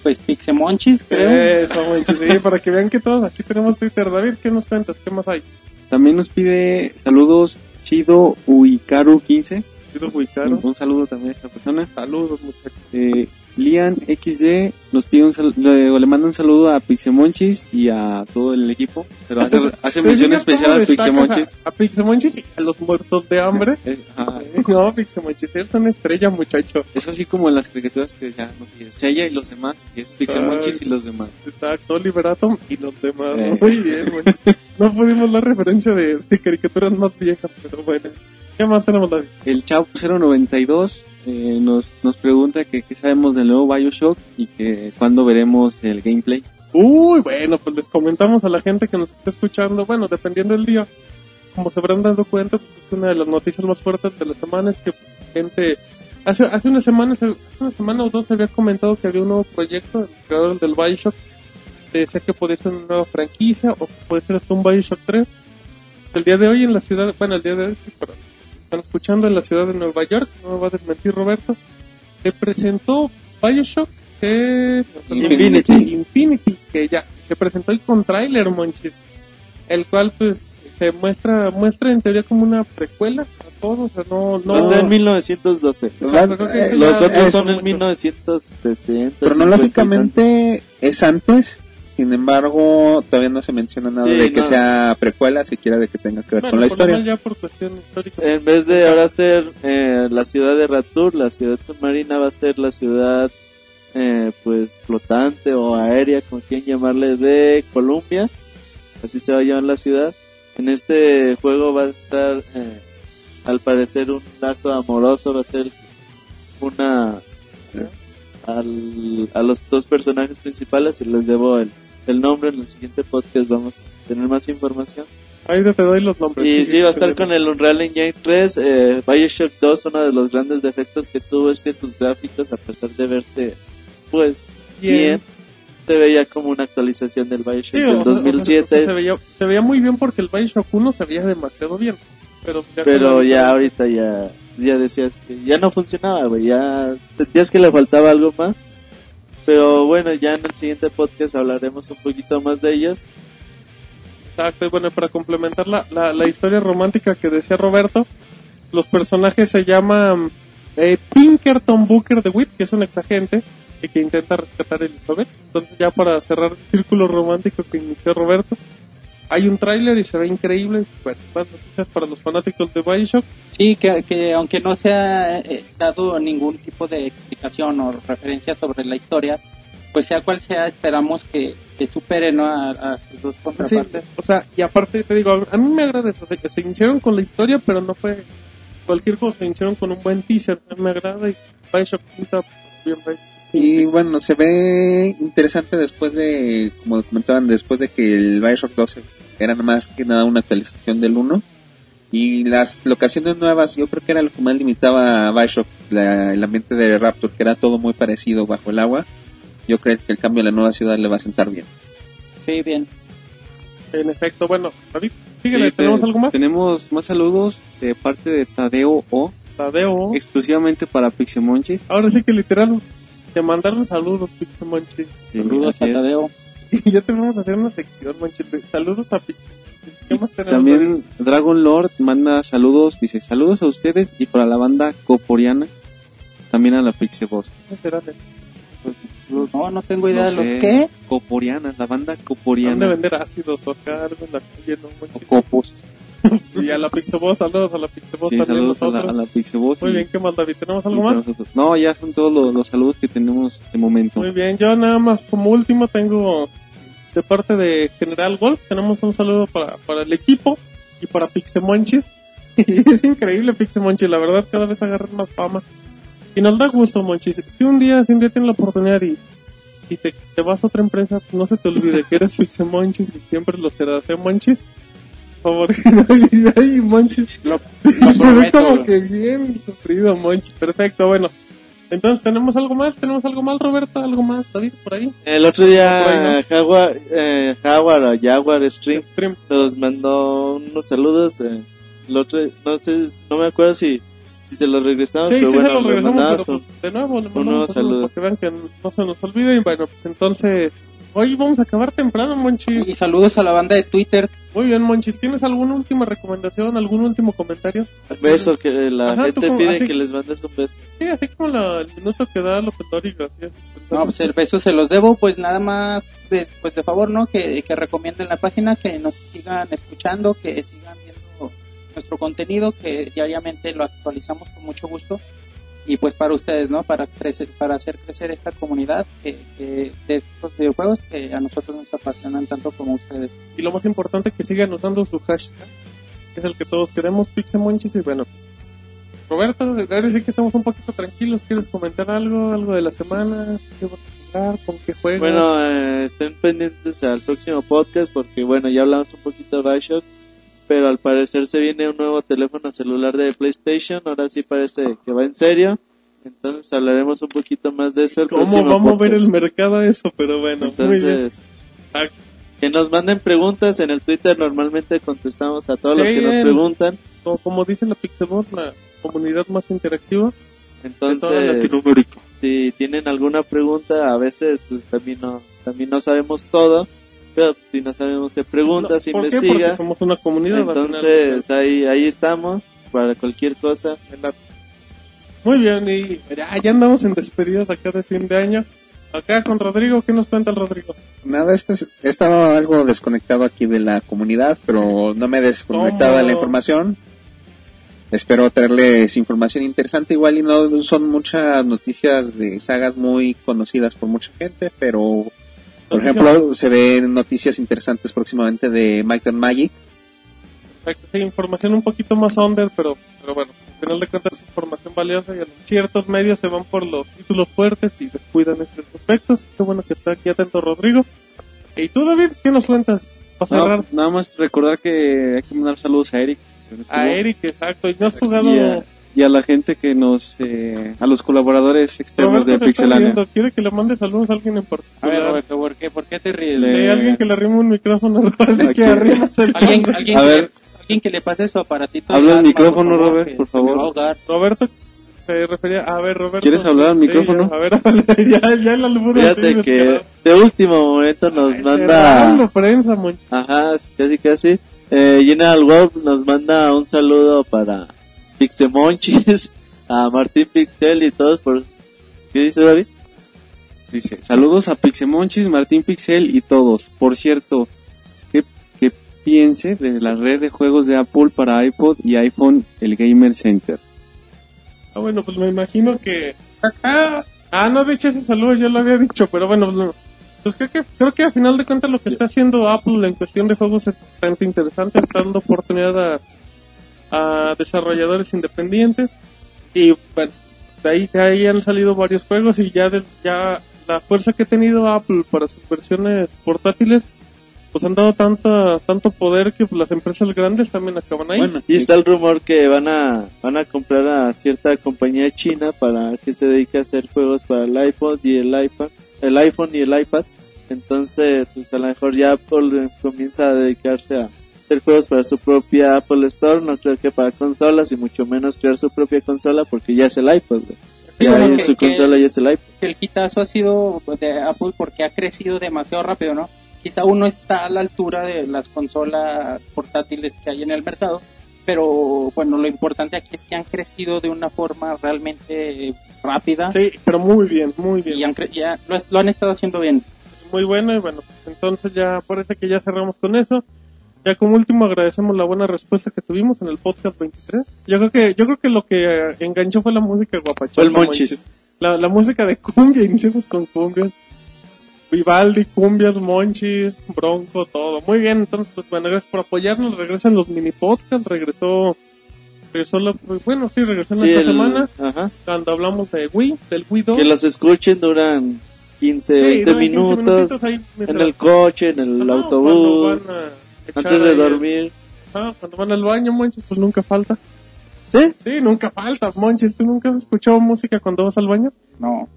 F: pues Pixemonchis, creo.
B: Eso, Monchil, sí, para que vean que todos aquí tenemos Twitter. David, ¿qué nos cuentas? ¿Qué más hay?
E: También nos pide saludos Chido Uikaru 15.
B: Pido muy caro.
E: Un saludo también a esta persona.
B: Saludos, muchachos.
E: Eh, Lian XD nos pide un sal- le, le manda un saludo a Pixemonchis y a todo el equipo. Pero hace, hace mención especial a Pixemonchis.
B: A, a Pixemonchis y a los muertos de hambre.
E: Eh, ajá.
B: No, Pixemonchis, eres una estrella, muchacho.
E: Es así como en las caricaturas que ya no sé, Sella y los demás, y es Pixemonchis y los demás.
B: Exacto, Liberatum y los demás.
E: Eh.
B: Muy bien, güey. No pudimos la referencia de, de caricaturas más viejas, pero bueno. ¿Qué más tenemos, David?
E: El Chavo 092 eh, nos, nos pregunta que qué sabemos del nuevo Bioshock y que cuándo veremos el gameplay.
B: Uy, bueno, pues les comentamos a la gente que nos está escuchando, bueno, dependiendo del día, como se habrán dado cuenta, pues, es una de las noticias más fuertes de la semana es que gente, hace, hace una semana, hace una semana o dos se había comentado que había un nuevo proyecto, el creador del Bioshock, decía que podía ser una nueva franquicia o que puede ser hasta un Bioshock 3. El día de hoy en la ciudad, bueno, el día de hoy, sí, pero están escuchando en la ciudad de Nueva York, no me va a desmentir Roberto, se presentó Bioshock que...
C: Infinity.
B: Infinity, que ya se presentó y con tráiler, monchis, el cual pues se muestra muestra en teoría como una precuela a todos, o sea, no... no
D: Va a ser en 1912.
B: Exacto, creo que ese
D: Los otros son en
B: mucho.
D: 1960.
C: Cronológicamente es antes, sin embargo, todavía no se menciona nada
D: Sí,
C: de que
D: no.
C: sea precuela, siquiera de que tenga que ver
B: Bueno,
C: con la historia.
B: menos ya por cuestión histórica.
D: En vez de ahora ser eh, la ciudad de Ratur, la ciudad submarina va a ser la ciudad eh, pues flotante o aérea, como quieran llamarle, de Columbia. Así se va a llamar la ciudad. En este juego va a estar, eh, al parecer, un lazo amoroso, va a ser una... al- a los dos personajes principales y les debo el, el nombre. En el siguiente podcast vamos a tener más información.
B: Ahí te doy los nombres.
D: Y
B: Sí,
D: sí, va a estar con el Unreal Engine 3. Eh, Bioshock 2, uno de los grandes defectos que tuvo es que sus gráficos, a pesar de verse, pues, bien,
B: Bien.
D: se veía como una actualización del Bioshock
B: Sí, o
D: del
B: sea, o sea,
D: 2007.
B: se, veía, se veía muy bien porque el Bioshock 1 se veía demasiado bien. Pero ya,
D: pero ya ahorita ya, ya decías que ya no funcionaba, güey. Ya sentías que le faltaba algo más. Pero bueno, ya en el siguiente podcast hablaremos un poquito más de ellos.
B: Exacto, y bueno, para complementar la, la, la historia romántica que decía Roberto, los personajes se llaman eh, Pinkerton Booker de Witt, que es un exagente y que intenta rescatar a Elizabeth. Entonces ya para cerrar el círculo romántico que inició Roberto, hay un tráiler y se ve increíble. Bueno, más noticias para los fanáticos de Bioshock.
F: Sí, que, que aunque no se ha eh, dado ningún tipo de explicación o referencia sobre la historia, pues sea cual sea, esperamos que, que supere ¿no? a, a sus dos
B: Sí,
F: contrapartes.
B: o sea, y aparte te digo, a mí me agrada eso, de que se iniciaron con la historia, pero no fue cualquier cosa, se iniciaron con un buen teaser, me agrada y Bioshock pinta bien, bien.
C: Y bueno, se ve interesante después de, como comentaban, después de que el Bioshock 12 era más que nada una actualización del 1. Y las locaciones nuevas, yo creo que era lo que más limitaba a Bioshock, la- el ambiente de Raptor, que era todo muy parecido bajo el agua. Yo creo que el cambio a la nueva ciudad le va a sentar bien.
F: Sí, bien.
B: En efecto, bueno, David, síguele,
E: Sí,
B: ¿tenemos
E: te-
B: algo más?
E: Tenemos más saludos de parte de Tadeo O,
B: Tadeo.
E: exclusivamente para Pixemonchis.
B: Ahora sí que literal, te mandaron saludos, Pixemonchi.
F: Saludos
E: así
F: a
E: es.
B: Y ya te vamos a hacer una sección, Monchi. de Saludos a.
E: También Dragon Lord manda saludos, dice saludos a ustedes y para la banda Coporiana, también a la Pixie Boss.
B: ¿Qué será de-
F: No, no tengo idea
E: No
F: de los
E: sé,
F: qué.
E: Coporiana, la banda
B: Han de
E: Coporiana.
B: vender ácidos o acá algo en la calle, ¿no?
F: O copos.
B: Y a la Pixeboss, saludos a la Pixeboss
E: Sí,
B: también
E: saludos a la, a la Pixie Boss.
B: Muy
E: y-
B: bien, ¿qué más, David? ¿Tenemos algo más?
E: nosotros. No, ya son todos los, los saludos que tenemos de momento.
B: Muy bien, yo nada más como último tengo de parte de General Golf, tenemos un saludo para, para el equipo y para Pixemonchis. Y es increíble Pixemonchis, la verdad cada vez agarran más fama. Y nos da gusto, Monchis. Si un día, si un día tienes la oportunidad y, y te, te vas a otra empresa, no se te olvide que eres Pixemonchis y siempre lo serás, ¿eh, Monchis? Por favor, ay, Monchis.
F: Lo, lo prometo.
B: como que bien sufrido, Monchis. Perfecto, bueno. Entonces, ¿tenemos algo más? ¿Tenemos algo más, Roberto? ¿Algo más, David, por ahí?
D: El otro día Jaguar, eh, Jaguar o Jaguar Stream
B: Stream.
D: nos mandó unos saludos. eh, el otro, no sé, no me acuerdo si, si se los regresamos,
B: Sí,
D: pero
B: sí,
D: bueno,
B: se lo
D: le
B: regresamos, pero pues, de nuevo le
D: un
B: mandamos
D: nuevo
B: un saludo
D: saludo.
B: para que vean que no se nos olvide. Y bueno, pues entonces, hoy vamos a acabar temprano, Monchis.
F: Y saludos a la banda de Twitter.
B: Muy bien, Monchis. ¿Tienes alguna última recomendación, algún último comentario?
D: beso que la
B: Ajá,
D: gente
B: como-
D: pide
B: así-
D: que les mandes un beso.
B: Sí, así como la- el minuto que da López Dóriga, así es.
F: No, pues el beso se los debo, pues nada más, de, pues de favor, ¿no? Que, que recomienden la página, que nos sigan escuchando, que sigan viendo nuestro contenido, que diariamente lo actualizamos con mucho gusto. Y pues para ustedes, ¿no? Para crecer, para hacer crecer esta comunidad que, que- de estos videojuegos que a nosotros nos apasionan tanto como ustedes.
B: Y lo más importante, que sigan usando su hashtag, que es el que todos queremos, Pixemonchis. Y bueno, Roberto, ahora sí que estamos un poquito tranquilos. ¿Quieres comentar algo? ¿Algo de la semana? ¿Qué vas a jugar? ¿Con qué juegas?
D: Bueno, eh, estén pendientes al próximo podcast porque bueno, ya hablamos un poquito de Bioshock, pero al parecer se viene un nuevo teléfono celular de PlayStation, ahora sí parece que va en serio, entonces hablaremos un poquito más de eso el
B: ¿Cómo vamos a ver el mercado a eso? Pero bueno, muy bien.
D: Entonces,
B: Ah,
D: que nos manden preguntas en el Twitter, normalmente contestamos a todos los que nos preguntan,
B: como, como dice la Pixelbot, la comunidad más interactiva
D: entonces si tienen alguna pregunta, a veces pues también no, también no sabemos todo, si no sabemos se pregunta, se
B: ¿Por qué?
D: investiga.
B: Porque somos una comunidad.
D: Entonces ahí ahí estamos para cualquier cosa.
B: Muy bien, y ya, ya andamos en despedidas acá de fin de año. Acá con Rodrigo, ¿qué nos cuenta el Rodrigo?
C: Nada, este es- he estado algo desconectado aquí de la comunidad, pero no me he desconectado de la
B: ¿Cómo?
C: información. Espero traerles información interesante. Igual y no son muchas noticias de sagas muy conocidas por mucha gente, pero por ejemplo se ven noticias interesantes próximamente de Might and Magic.
B: Sí, información un poquito más under, pero, pero bueno, al final de cuentas es información valiosa y ciertos medios se van por los títulos fuertes y descuidan esos aspectos. Qué bueno que está aquí atento Rodrigo. ¿Y tú, David, qué nos cuentas? Para
E: No,
B: cerrar.
E: nada más recordar que hay que mandar saludos a Eric. no
B: A Eric, exacto. ¿Y no has jugado?
E: A, y a la gente que nos, eh, a los colaboradores externos
B: Roberto
E: de Pixelania.
B: riendo. ¿Quiere que le mande saludos a alguien en
F: A
B: particular?
F: ver, Roberto, ¿por qué, por qué te ríes?
E: Le-
B: Sí, alguien que le arrime un micrófono.
E: Aquí.
B: que arrimas el
F: ¿Alguien, alguien,
E: A
F: que,
E: ver.
F: alguien que le pase su aparatito.
E: Habla
F: asma,
E: micrófono, Robert,
F: que
E: por
F: a
E: favor.
B: Roberto se refería. A ver, Roberto.
E: ¿Quieres hablar al
B: Sí,
E: micrófono?
B: ya, a ver, ya, ya el albur
D: Fíjate que de último momento nos
B: Ay,
D: manda,
B: prensa,
D: ajá, casi casi, eh, General Wolf nos manda un saludo para Pixemonchis, a Martín Pixel y todos por... ¿Qué dice David?
E: Dice, saludos a Pixemonchis, Martín Pixel y todos. Por cierto, ¿qué, qué piense de la red de juegos de Apple para iPod y iPhone, el Gamer Center?
B: Ah, bueno, pues me imagino que... Ah, no, de hecho ese saludo ya lo había dicho, pero bueno, pues, no. pues creo que creo que a final de cuentas lo que está haciendo Apple en cuestión de juegos es bastante interesante, está dando oportunidad a, a desarrolladores independientes y bueno, de ahí, de ahí han salido varios juegos y ya, de- ya la fuerza que ha tenido Apple para sus versiones portátiles pues han dado tanta, tanto poder que las empresas grandes también acaban ahí.
C: Bueno,
D: Y está el rumor que van a van a comprar a cierta compañía china para que se dedique a hacer juegos para el iPod y el iPad, el iPhone y el iPad. Entonces, pues a lo mejor ya Apple comienza a dedicarse a hacer juegos para su propia Apple Store, no creo que para consolas y mucho menos crear su propia consola porque ya es el iPod. güey.
F: Sí,
D: Ya
F: bueno,
D: en
F: que-
D: su
F: que-
D: consola ya es el iPod.
F: que el quitazo ha sido de Apple porque ha crecido demasiado rápido, ¿no? Quizá uno está a la altura de las consolas portátiles que hay en el mercado, pero bueno, lo importante aquí es que han crecido de una forma realmente rápida
B: Sí, pero muy bien, muy bien.
F: y han cre- ya lo, lo han estado haciendo bien.
B: muy bueno y bueno, pues entonces ya parece que ya cerramos con eso. Ya como último agradecemos la buena respuesta que tuvimos en el podcast 23. Yo creo que yo creo que lo que eh, enganchó fue la música guapachosa.
D: El Monchis.
B: La, la música de cumbia, iniciamos con cumbias. Vivaldi, cumbias, Monchis, Bronco, todo. Muy bien, entonces pues bueno, gracias por apoyarnos. Regresan los mini podcasts, regresó regresó la, bueno, sí, regresó
D: Sí,
B: esta
D: el-
B: semana
D: ajá.
B: cuando hablamos de Wii, del Wii 2.
D: Que los escuchen duran 15,
B: Sí,
D: 20
B: duran 15
D: minutos
B: ahí
D: en el coche, en el autobús,
B: van a
D: antes de dormir.
B: Ah, cuando van al baño, Monchis, pues nunca falta.
D: ¿Sí?
B: Sí, nunca falta, Monchis. ¿Tú nunca has escuchado música cuando vas al baño?
F: No,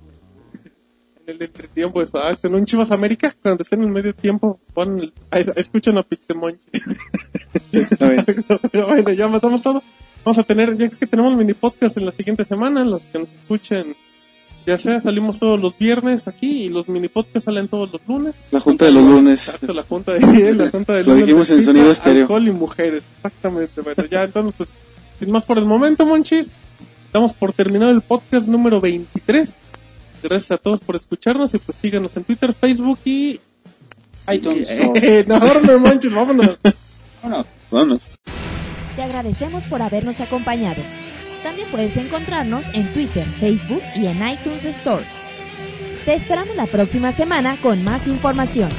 B: En el entretiempo, exacto. En un Chivas América, cuando estén en el medio tiempo, ponen el- escuchan a Pixie Monchis. Pero bueno, ya matamos todo. Vamos a tener, ya que tenemos mini podcast en la siguiente semana, los que nos escuchen, ya sea, salimos todos los viernes aquí y los mini podcasts salen todos los lunes.
E: La junta de los lunes.
B: Exacto, la junta de la junta de
E: Lo
B: lunes
E: dijimos
B: de
E: en
B: pizza,
E: sonido estéreo.
B: alcohol y mujeres, exactamente. Bueno, ya entonces pues sin más por el momento, Monchis. Damos por terminado el podcast número 23. Gracias a todos por escucharnos y pues síganos en Twitter, Facebook y
F: iTunes.
B: eh, no, vámonos.
F: Vámonos.
C: vámonos.
A: Te agradecemos por habernos acompañado. También puedes encontrarnos en Twitter, Facebook y en iTunes Store. Te esperamos la próxima semana con más información.